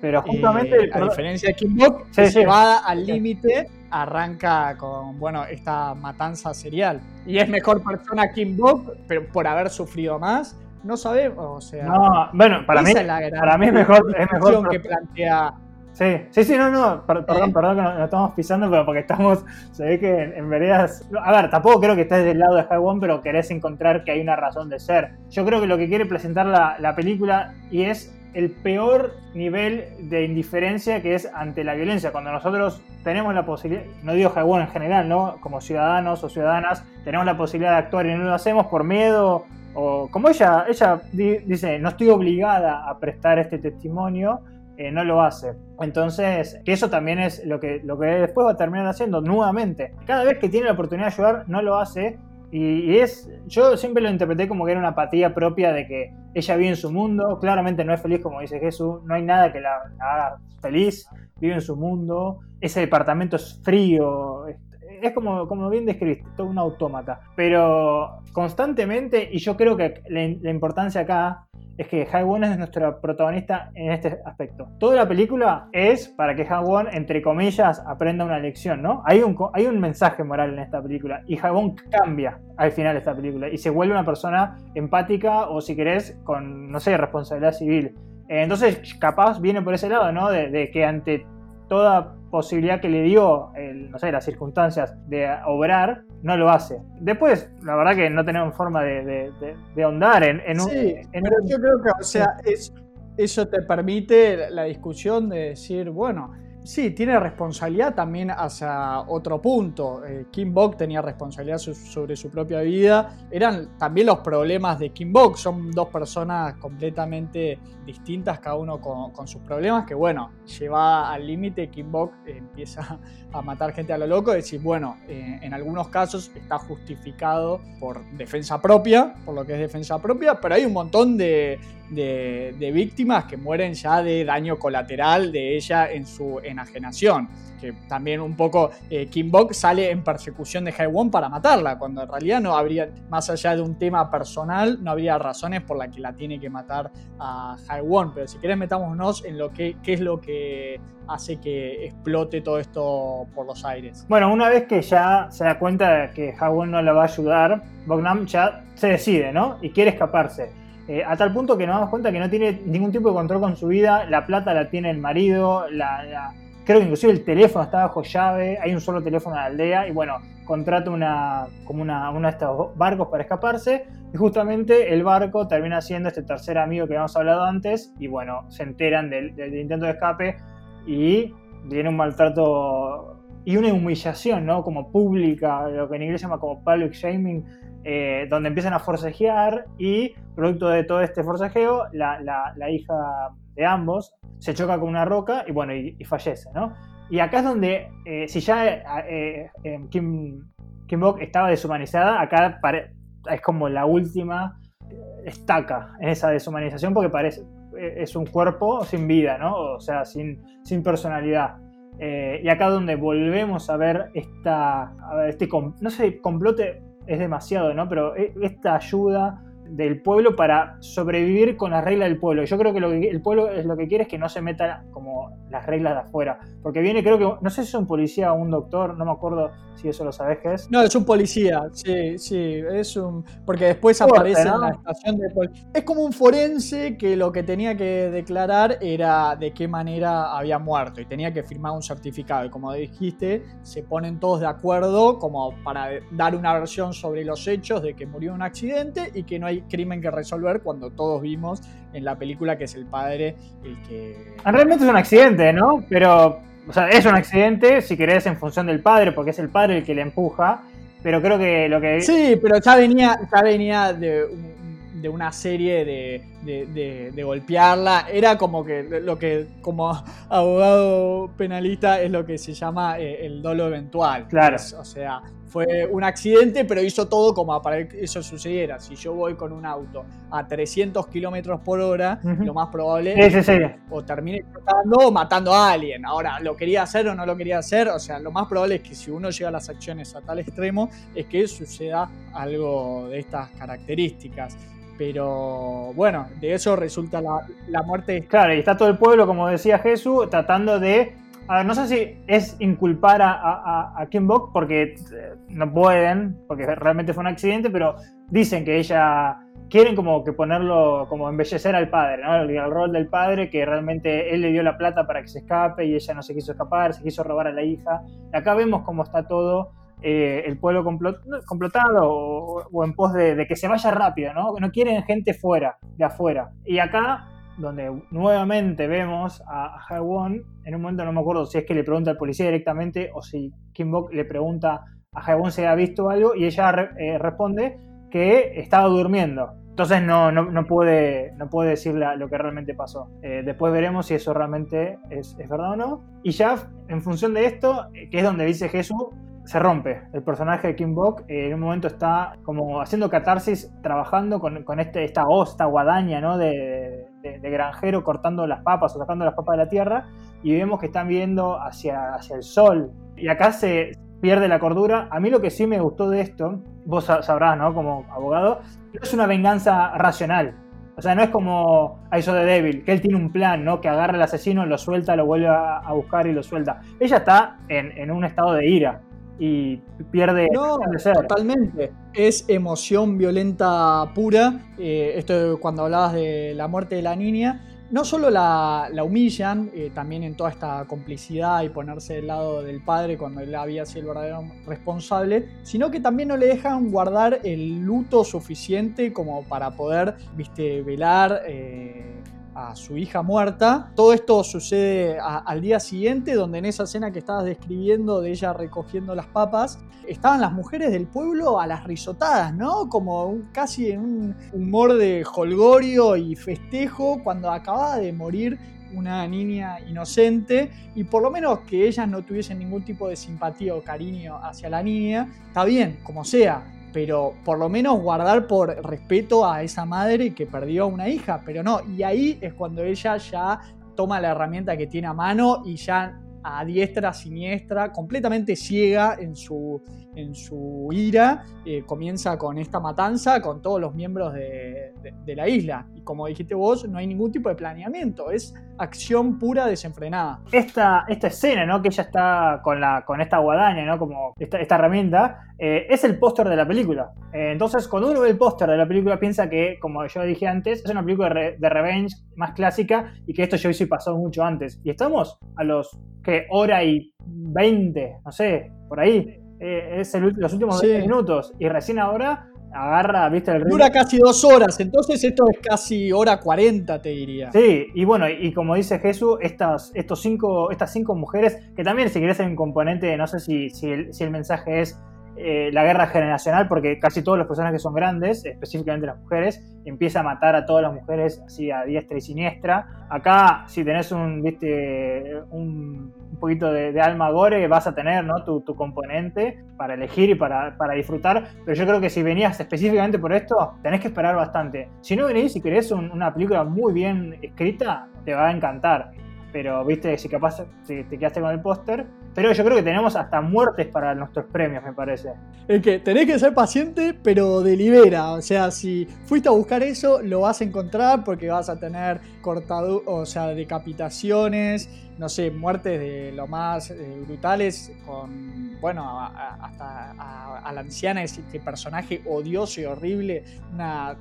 Pero justamente. Eh, a diferencia de Kim Bok, llevada al límite, arranca con, bueno, esta matanza serial. Y es mejor persona Kim Bok, pero por haber sufrido más. No sabemos, o sea. No, bueno, para mí, para mí es mejor. Es mejor que plantea Sí, sí, sí, no, no, perdón, perdón que nos, estamos pisando, pero porque estamos, se ve que en, veredas... A ver, tampoco creo que estés del lado de Haiwan, pero querés encontrar que hay una razón de ser. Yo creo que lo que quiere presentar la, película y es el peor nivel de indiferencia que es ante la violencia. Cuando nosotros tenemos la posibilidad, no digo Haiwan en general, ¿no? Como ciudadanos o ciudadanas, tenemos la posibilidad de actuar y no lo hacemos por miedo o como ella, ella dice, no estoy obligada a prestar este testimonio, eh, no lo hace. Entonces, eso también es lo que, lo que después va a terminar haciendo nuevamente. Cada vez que tiene la oportunidad de ayudar, no lo hace Y, es, yo siempre lo interpreté como que era una apatía propia de que ella vive en su mundo, claramente no es feliz como dice Jesús, no hay nada que la, haga feliz, vive en su mundo, ese departamento es frío, es como, como bien describiste, todo un autómata. Pero constantemente, y yo creo que la, importancia acá es que Won es nuestro protagonista en este aspecto. Toda la película es para que Won, entre comillas, aprenda una lección, ¿no? Hay un, hay un mensaje moral en esta película y Won cambia al final de esta película y se vuelve una persona empática o, si querés, con, no sé, responsabilidad civil. Entonces, capaz viene por ese lado, ¿no? De que ante toda posibilidad que le dio, no sé, las circunstancias de obrar, no lo hace. Después, la verdad que no tenemos forma de, de, ahondar en, en un... Sí, pero yo creo que, o sea, eso te permite la discusión de decir, bueno, Sí, tiene responsabilidad también hacia otro punto. Eh, Kim Bok tenía responsabilidad sobre su propia vida. Eran también los problemas de Kim Bok. Son dos personas completamente distintas, cada uno con, sus problemas, que bueno, lleva al límite. Kim Bok empieza a matar gente a lo loco. Decir, bueno, eh, en algunos casos está justificado por defensa propia, por lo que es defensa propia, pero hay un montón de, de, víctimas que mueren ya de daño colateral de ella en su enajenación. Que también un poco eh, Kim Bok sale en persecución de Won para matarla, cuando en realidad no habría, más allá de un tema personal, no habría razones por las que la tiene que matar a Won. Pero si querés metámonos en lo que qué es lo que hace que explote todo esto por los aires. Bueno, una vez que ya se da cuenta de que Won no la va a ayudar, Bognam ya se decide, ¿no? Y quiere escaparse eh, a tal punto que nos damos cuenta que no tiene ningún tipo de control con su vida, la plata la tiene el marido, creo que inclusive el teléfono está bajo llave, hay un solo teléfono en la aldea y bueno, contrata una, como una, uno de estos barcos para escaparse y justamente el barco termina siendo este tercer amigo que habíamos hablado antes y bueno, se enteran del, intento de escape y viene un maltrato y una humillación, ¿no? Como pública, lo que en inglés se llama como public shaming, eh, donde empiezan a forcejear y, producto de todo este forcejeo, la, la, hija de ambos se choca con una roca y, bueno, y, fallece, ¿no? Y acá es donde, eh, si ya eh, Kim, Kim Bok estaba deshumanizada, acá es como la última estaca en esa deshumanización porque parece es un cuerpo sin vida, ¿no? O sea, sin, sin personalidad. Y acá donde volvemos a ver esta, este, no sé, complote, es demasiado, ¿no? Pero e, esta ayuda del pueblo para sobrevivir con las reglas del pueblo. Yo creo que, lo que el pueblo es lo que quiere es que no se meta como las reglas de afuera. Porque viene, creo que, no sé si es un policía o un doctor, no me acuerdo si eso lo sabes qué es. No, es un policía, sí, sí, es un... Porque después aparece en la estación de. Es como un forense que lo que tenía que declarar era de qué manera había muerto y tenía que firmar un certificado. Y como dijiste, se ponen todos de acuerdo como para dar una versión sobre los hechos de que murió en un accidente y que no hay crimen que resolver cuando todos vimos en la película que es el padre el que... Realmente es un accidente, ¿no? Pero, o sea, es un accidente, si querés, en función del padre, porque es el padre el que le empuja, pero creo que lo que... Sí, pero ya venía, ya venía de, de una serie de, de, golpearla. Era como que lo que como abogado penalista es lo que se llama eh, el dolo eventual. Claro. o sea, fue un accidente, pero hizo todo como para que eso sucediera. Si yo voy con un auto a 300 kilómetros por hora, lo más probable es que o termine matando o matando a alguien. Ahora, ¿lo quería hacer o no lo quería hacer? O sea, lo más probable es que si uno llega a las acciones a tal extremo, es que suceda algo de estas características. Pero bueno, de eso resulta la, la muerte. Claro, y está todo el pueblo, como decía Jesús, tratando de a no sé si es inculpar a, a, Kim Bok porque eh, no pueden, porque realmente fue un accidente, pero dicen que ella quieren como que ponerlo, como embellecer al padre, ¿no? El, rol del padre, que realmente él le dio la plata para que se escape y ella no se quiso escapar, se quiso robar a la hija. acá vemos cómo está todo eh, el pueblo complotado o, en pos de, de, que se vaya rápido, ¿no? No quieren gente fuera, de afuera. Y acá donde nuevamente vemos a Haewon, en un momento no me acuerdo si es que le pregunta al policía directamente o si Kim Bok le pregunta a Haewon si ha visto algo y ella eh, responde que estaba durmiendo. Entonces no, no, puede, no puede decir lo que realmente pasó. Eh, después veremos si eso realmente es, verdad o no. Y ya en función de esto, eh, que es donde dice Jesús, se rompe. El personaje de Kim Bok eh, en un momento está como haciendo catarsis, trabajando con, este, esta hoz, esta guadaña ¿no? de, granjero cortando las papas o sacando las papas de la tierra y vemos que están viendo hacia, hacia el sol. Y acá se pierde la cordura. A mí lo que sí me gustó de esto, vos sabrás, ¿no? Como abogado, es una venganza racional. O sea, no es como a eso de Devil, que él tiene un plan, ¿no? Que agarra al asesino, lo suelta, lo vuelve a, buscar y lo suelta. Ella está en, un estado de ira y pierde no, totalmente. Es emoción violenta pura. Eh, esto cuando hablabas de la muerte de la niña. No solo la, humillan, eh, también en toda esta complicidad y ponerse del lado del padre cuando él había sido el verdadero responsable, sino que también no le dejan guardar el luto suficiente como para poder, viste, velar. Eh, a su hija muerta. Todo esto sucede al día siguiente, donde en esa escena que estabas describiendo de ella recogiendo las papas, estaban las mujeres del pueblo a las risotadas, ¿no? Como casi en un humor de holgorio y festejo cuando acababa de morir una niña inocente y por lo menos que ellas no tuviesen ningún tipo de simpatía o cariño hacia la niña, está bien, como sea, pero por lo menos guardar por respeto a esa madre que perdió a una hija, pero no, y ahí es cuando ella ya toma la herramienta que tiene a mano y ya a diestra, siniestra, completamente ciega en su, en su ira, eh, comienza con esta matanza con todos los miembros de, la isla. Y como dijiste vos, no hay ningún tipo de planeamiento, es acción pura desenfrenada. Esta, esta escena, ¿no? Que ella está con, la, con esta guadaña, ¿no? Como esta, herramienta, eh, es el póster de la película. Eh, entonces, cuando uno ve el póster de la película, piensa que, como yo dije antes, es una película de, revenge más clásica y que esto ya hizo y pasó mucho antes. Y estamos a los, que Hora y 20, no sé, por ahí. Eh, es los últimos 20 minutos. Y recién ahora agarra, viste, el ritmo. Dura casi dos horas, entonces esto es casi hora 40, te diría. Sí, y bueno, y como dice Jesús, estas, estos cinco, estas cinco mujeres, que también si querés hay un componente, no sé si, si, el, si el mensaje es eh, la guerra generacional, porque casi todos los personajes son grandes, específicamente las mujeres, empieza a matar a todas las mujeres así a diestra y siniestra. Acá, si tenés un, viste, un, poquito de, alma gore, vas a tener ¿no? tu, componente para elegir y para, disfrutar, pero yo creo que si venías específicamente por esto, tenés que esperar bastante. Si no venís y querés una película muy bien escrita, te va a encantar pero viste, si capaz te quedaste con el póster. Pero yo creo que tenemos hasta muertes para nuestros premios, me parece. Es que tenés que ser paciente, pero delibera. O sea, si fuiste a buscar eso, lo vas a encontrar porque vas a tener cortado, o sea, decapitaciones, no sé, muertes de lo más eh, brutales, con, bueno, hasta a, la anciana, ese, personaje odioso y horrible, una,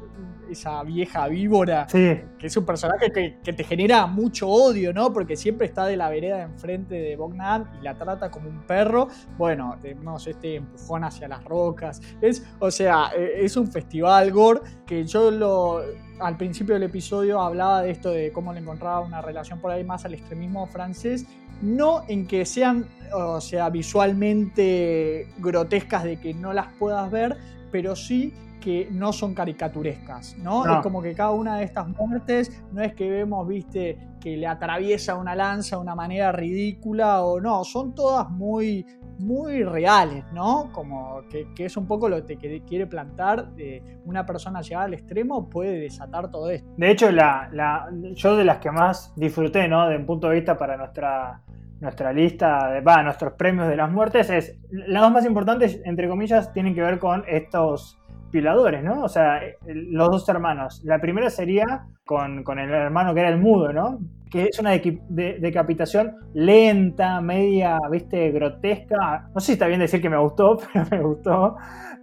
esa vieja víbora, que es un personaje que, te genera mucho odio, ¿no? Porque siempre está de la vereda enfrente de Bognan y la trata como un perro. Bueno, tenemos este empujón hacia las rocas. Es, o sea, e, es un festival gore que yo lo al principio del episodio hablaba de esto de cómo le encontraba una relación por ahí más al extremismo francés, no en que sean, o sea, visualmente grotescas de que no las puedas ver, pero sí que no son caricaturescas, ¿no? Es como que cada una de estas muertes no es que vemos, viste, que le atraviesa una lanza de una manera ridícula o no, son todas muy muy reales, ¿no? Como que, es un poco lo que quiere plantar, de una persona llegada al extremo puede desatar todo esto. De hecho, la, la, yo de las que más disfruté, ¿no? De un punto de vista para nuestra, nuestra lista, de, nuestros premios de las muertes, es las dos más importantes, entre comillas, tienen que ver con estos violadores, ¿no? O sea, los dos hermanos. La primera sería con, con el hermano que era el mudo, ¿no? que es una decapitación lenta, media, viste, grotesca. No sé si está bien decir que me gustó, pero me gustó.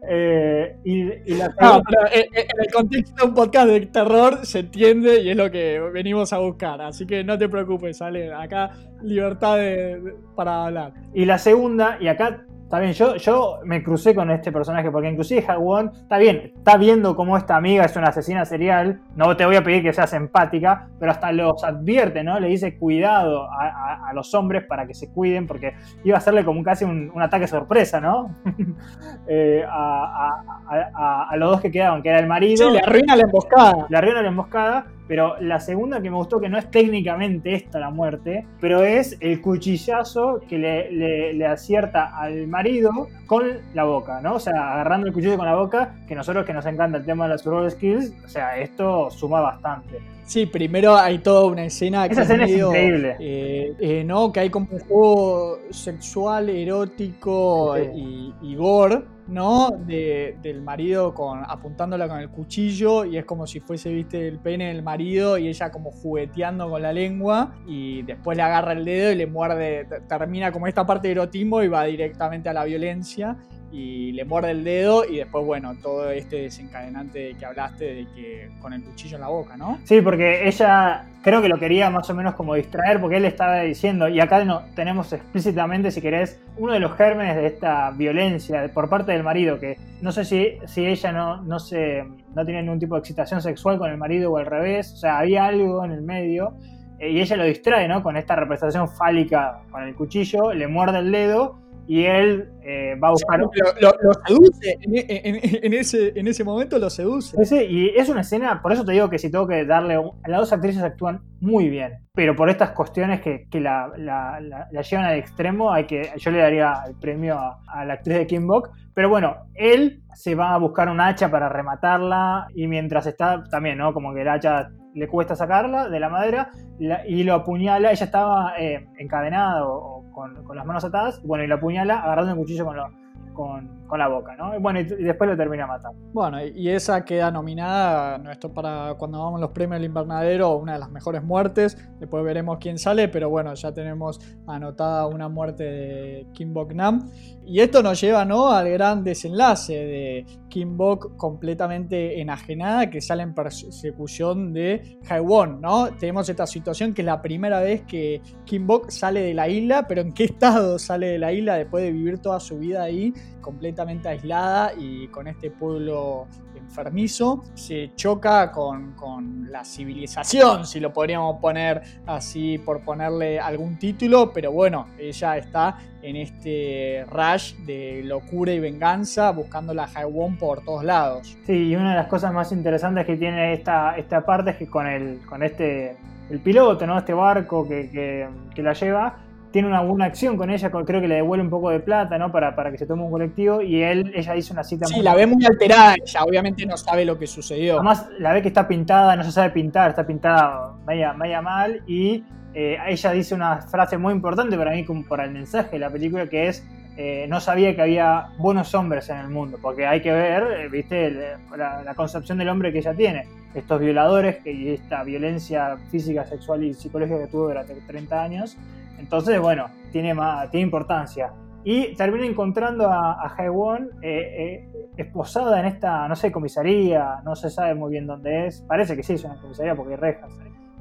Eh, y, la no, pero eh, eh, en el contexto de un podcast de terror se entiende y es lo que venimos a buscar. Así que no te preocupes, sale acá libertad para hablar. Y la segunda, y acá Está bien, yo, yo me crucé con este personaje porque inclusive Hagwon, está bien, está viendo cómo esta amiga es una asesina serial, no te voy a pedir que seas empática, pero hasta los advierte, ¿no? Le dice cuidado a, los hombres para que se cuiden porque iba a hacerle como casi un, ataque sorpresa, ¿no? Eh, a, los dos que quedaban, que era el marido. Sí, le arruina la emboscada. Le arruina la emboscada Pero la segunda que me gustó, que no es técnicamente esta la muerte, pero es el cuchillazo que le, le, acierta al marido con la boca, ¿no? O sea, agarrando el cuchillo con la boca, que nosotros que nos encanta el tema de las survival skills, o sea, esto suma bastante. Sí, primero hay toda una escena que Esa escena es, increíble. Eh, eh, ¿no? Que hay como un juego sexual, erótico y, y gore ¿no? De, del marido con, apuntándola con el cuchillo y es como si fuese, viste, el pene del marido y ella como jugueteando con la lengua y después le agarra el dedo y le muerde, termina como esta parte de erotismo y va directamente a la violencia y le muerde el dedo y después, bueno, todo este desencadenante que hablaste de que con el cuchillo en la boca, ¿no? Sí, porque ella creo que lo quería más o menos como distraer porque él estaba diciendo, y acá no, tenemos explícitamente, si querés, uno de los gérmenes de esta violencia por parte del marido, que no sé si, si ella no, no, se, no tiene ningún tipo de excitación sexual con el marido o al revés, o sea, había algo en el medio. Eh, y ella lo distrae, ¿no? Con esta representación fálica con el cuchillo, le muerde el dedo y él eh, va a buscar. Lo, seduce, en, ese, en ese momento lo seduce. y es una escena, por eso te digo que si tengo que darle. las dos actrices actúan muy bien, pero por estas cuestiones que, la, llevan al extremo, hay que, yo le daría el premio a, la actriz de Kim Bok. Pero bueno, él se va a buscar un hacha para rematarla y mientras está también, ¿no? Como que el hacha le cuesta sacarla de la madera y lo apuñala. Ella estaba eh, encadenada o, con, las manos atadas, bueno, y lo apuñala agarrando el cuchillo con, con, la boca, ¿no? Bueno, y, después lo termina matando. Bueno, y esa queda nominada, nuestro para cuando vamos los premios del invernadero, una de las mejores muertes. Después veremos quién sale, pero bueno, ya tenemos anotada una muerte de Kim Bok Nam. Y esto nos lleva ¿no? al gran desenlace de Kim Bok completamente enajenada que sale en persecución de Haewon, ¿no? Tenemos esta situación que es la primera vez que Kim Bok sale de la isla, pero ¿en qué estado sale de la isla después de vivir toda su vida ahí completamente aislada y con este pueblo enfermizo, se choca con, la civilización, si lo podríamos poner así por ponerle algún título, pero bueno, ella está en este rush de locura y venganza buscando la Haiwon por todos lados. Sí, y una de las cosas más interesantes que tiene esta, esta parte es que con, el, con este, el piloto, ¿no? este barco que, que la lleva, tiene una buena acción con ella, creo que le devuelve un poco de plata, ¿no? Para, para que se tome un colectivo y él, ella hizo una cita sí, la ve muy alterada, ella obviamente no sabe lo que sucedió. Además, la ve que está pintada, no se sabe pintar, está pintada vaya, vaya mal y eh, ella dice una frase muy importante para mí como para el mensaje de la película que es eh, no sabía que había buenos hombres en el mundo, porque hay que ver, eh, viste, la, concepción del hombre que ella tiene. Estos violadores que, y esta violencia física, sexual y psicológica que tuvo durante 30 años, entonces, bueno, tiene, tiene importancia. Y termina encontrando a, a Haewon eh, eh, esposada en esta, no sé, comisaría, no se sabe muy bien dónde es. Parece que sí, es una comisaría porque hay rejas.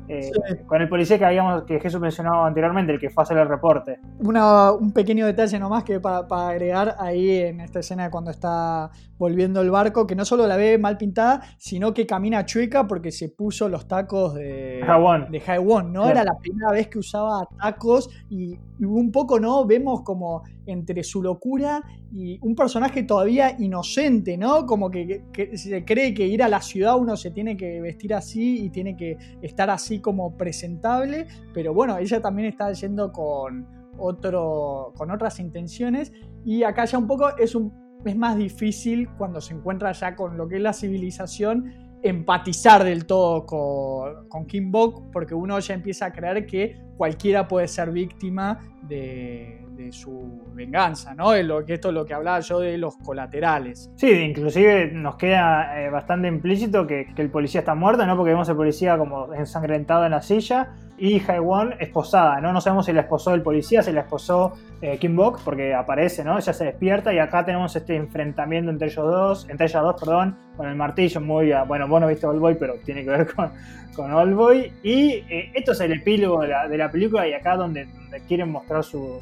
Eh, con el policía que habíamos que Jesús mencionó anteriormente, el que fue a hacer el reporte. un pequeño detalle nomás que para, para, agregar ahí en esta escena cuando está volviendo el barco, que no solo la ve mal pintada, sino que camina chueca porque se puso los tacos de Haiwon, de ¿no? Era la primera vez que usaba tacos y, un poco, ¿no? Vemos como entre su locura y un personaje todavía inocente, ¿no? Como que, se cree que ir a la ciudad uno se tiene que vestir así y tiene que estar así como presentable, pero bueno, ella también está yendo con otro, con otras intenciones y acá ya un poco es más difícil cuando se encuentra ya con lo que es la civilización empatizar del todo con, con Kim Bok porque uno ya empieza a creer que cualquiera puede ser víctima de, su venganza, ¿no? Lo, que esto es lo que hablaba yo de los colaterales. Sí, inclusive nos queda eh, bastante implícito que, que, el policía está muerto, ¿no? Porque vemos al policía como ensangrentado en la silla y Haiwon esposada, ¿no? No sabemos si la esposó el policía, si la esposó eh, Kim Bok, porque aparece, ¿no? Ella se despierta y acá tenemos este enfrentamiento entre ellos dos, entre ellas dos, perdón, con el martillo muy, bueno, vos no viste Boy, pero tiene que ver con, con Boy Y eh, esto es el epílogo de la, película y acá donde, quieren mostrar su,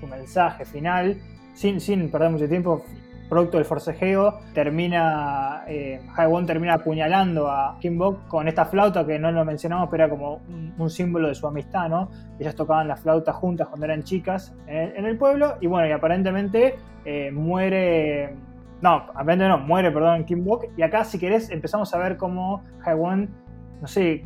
su mensaje final, sin, sin perder mucho tiempo, producto del forcejeo, termina, eh, termina apuñalando a Kim Bok con esta flauta que no lo mencionamos, pero era como un, símbolo de su amistad, ¿no? Ellas tocaban la flauta juntas cuando eran chicas en, el pueblo, y bueno, y aparentemente eh, muere, no, aparentemente no, muere, perdón, Kim Bok, y acá si querés empezamos a ver cómo Haiwon no sé,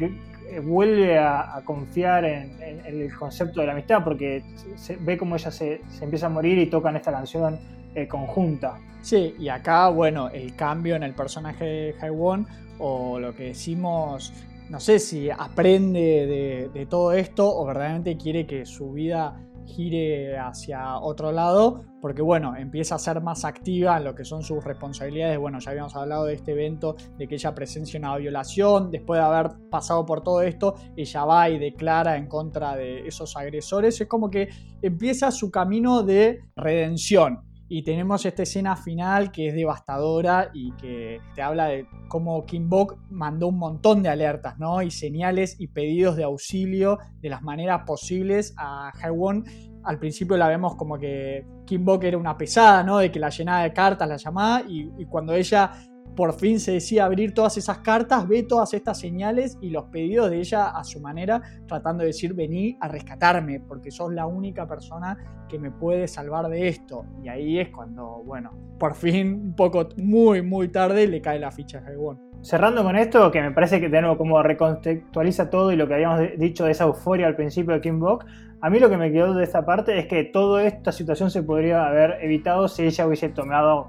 vuelve a, confiar en, el concepto de la amistad, porque se, ve como ella se, empieza a morir y tocan esta canción eh, conjunta. Sí, y acá, bueno, el cambio en el personaje de Haiwon, o lo que decimos, no sé si aprende de todo esto o verdaderamente quiere que su vida gire hacia otro lado, porque bueno, empieza a ser más activa en lo que son sus responsabilidades. Bueno, ya habíamos hablado de este evento, de que ella presencia una violación, después de haber pasado por todo esto, ella va y declara en contra de esos agresores. Es como que empieza su camino de redención. Y tenemos esta escena final que es devastadora y que te habla de cómo Kim Bok mandó un montón de alertas, ¿no? Y señales y pedidos de auxilio de las maneras posibles a Haewon. Al principio la vemos como que Kim Bok era una pesada, ¿no? De que la llenaba de cartas, la llamaba, y cuando ella por fin se decía abrir todas esas cartas, ve todas estas señales y los pedidos de ella a su manera, tratando de decir, vení a rescatarme, porque sos la única persona que me puede salvar de esto. Y ahí es cuando, bueno, por fin, un poco muy, muy tarde, le cae la ficha a Haiwon. Cerrando con esto, que me parece que de nuevo como recontextualiza todo y lo que habíamos dicho de esa euforia al principio de Kim Bok, a mí lo que me quedó de esta parte es que toda esta situación se podría haber evitado si ella hubiese tomado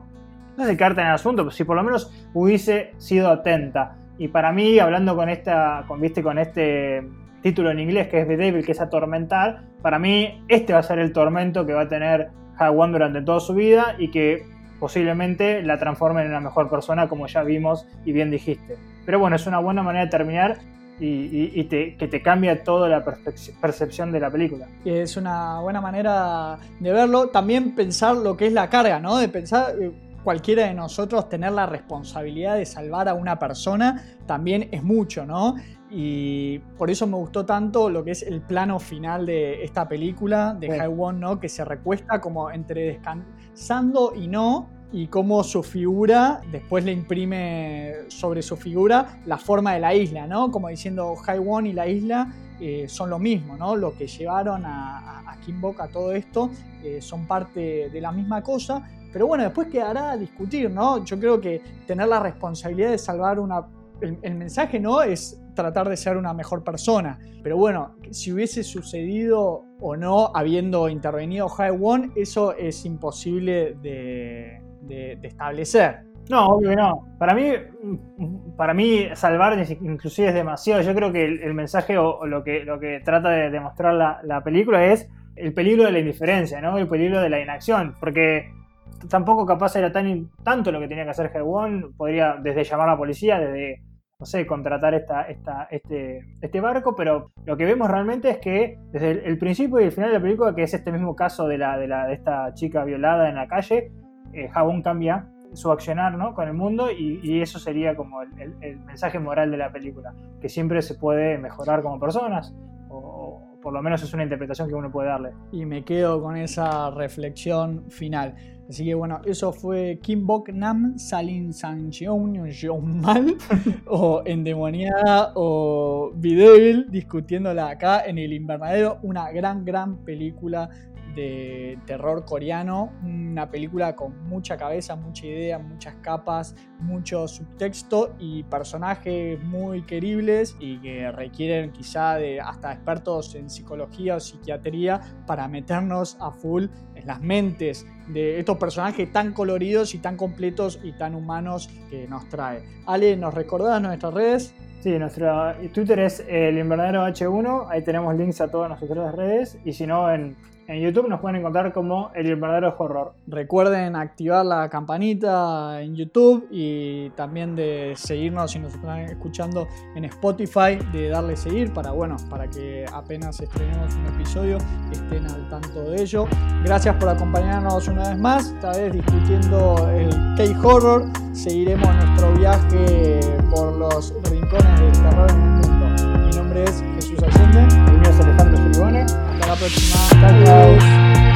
no sé carta en el asunto, pero si por lo menos hubiese sido atenta. Y para mí, hablando con esta, con, ¿viste? con este título en inglés que es The Devil, que es atormentar, para mí este va a ser el tormento que va a tener Hawan durante toda su vida y que posiblemente la transforme en una mejor persona, como ya vimos y bien dijiste. Pero bueno, es una buena manera de terminar y, que te cambia toda la percepción de la película. Es una buena manera de verlo. También pensar lo que es la carga, ¿no? De pensar eh, cualquiera de nosotros tener la responsabilidad de salvar a una persona también es mucho, ¿no? Y por eso me gustó tanto lo que es el plano final de esta película de sí. ¿no? Que se recuesta como entre descansando y no, y cómo su figura después le imprime sobre su figura la forma de la isla, ¿no? Como diciendo Won y la isla eh, son lo mismo, ¿no? Lo que llevaron a, a, Bok a todo esto eh, son parte de la misma cosa, pero bueno, después quedará a discutir, ¿no? Yo creo que tener la responsabilidad de salvar una... El, mensaje, ¿no? Es tratar de ser una mejor persona. Pero bueno, si hubiese sucedido o no habiendo intervenido Won, eso es imposible de establecer. No, obvio que no. Para mí, para mí salvar inclusive es demasiado. Yo creo que el, mensaje o, lo, que, lo que trata de demostrar la, la, película es el peligro de la indiferencia, ¿no? El peligro de la inacción. Porque tampoco capaz era tan tanto lo que tenía que hacer Hewon, podría desde llamar a la policía, desde, no sé, contratar esta, esta, este, este barco, pero lo que vemos realmente es que desde el, principio y el final de la película, que es este mismo caso de, la, de, la, de esta chica violada en la calle, eh, cambia su accionar ¿no? con el mundo y, eso sería como el, mensaje moral de la película, que siempre se puede mejorar como personas o, por lo menos es una interpretación que uno puede darle. Y me quedo con esa reflexión final. Así que bueno, eso fue Kim Bok Nam Salin San Mal o Endemoniada o Videvil discutiéndola acá en el invernadero. Una gran, gran película de terror coreano, una película con mucha cabeza, mucha idea, muchas capas, mucho subtexto y personajes muy queribles y que requieren quizá de hasta expertos en psicología o psiquiatría para meternos a full en las mentes de estos personajes tan coloridos y tan completos y tan humanos que nos trae. Ale, ¿nos recordás nuestras redes? Sí, nuestro Twitter es el invernadero H1, ahí tenemos links a todas nuestras redes y si no en en YouTube nos pueden encontrar como El Verdadero Horror. Recuerden activar la campanita en YouTube y también de seguirnos si nos están escuchando en Spotify, de darle seguir para, bueno, para que apenas estrenemos un episodio estén al tanto de ello. Gracias por acompañarnos una vez más, esta vez discutiendo el K-Horror. Seguiremos nuestro viaje por los rincones del terror en el mundo. Mi nombre es Jesús Allende. El mío es Alejandro Filibone. Hasta la próxima. Chao.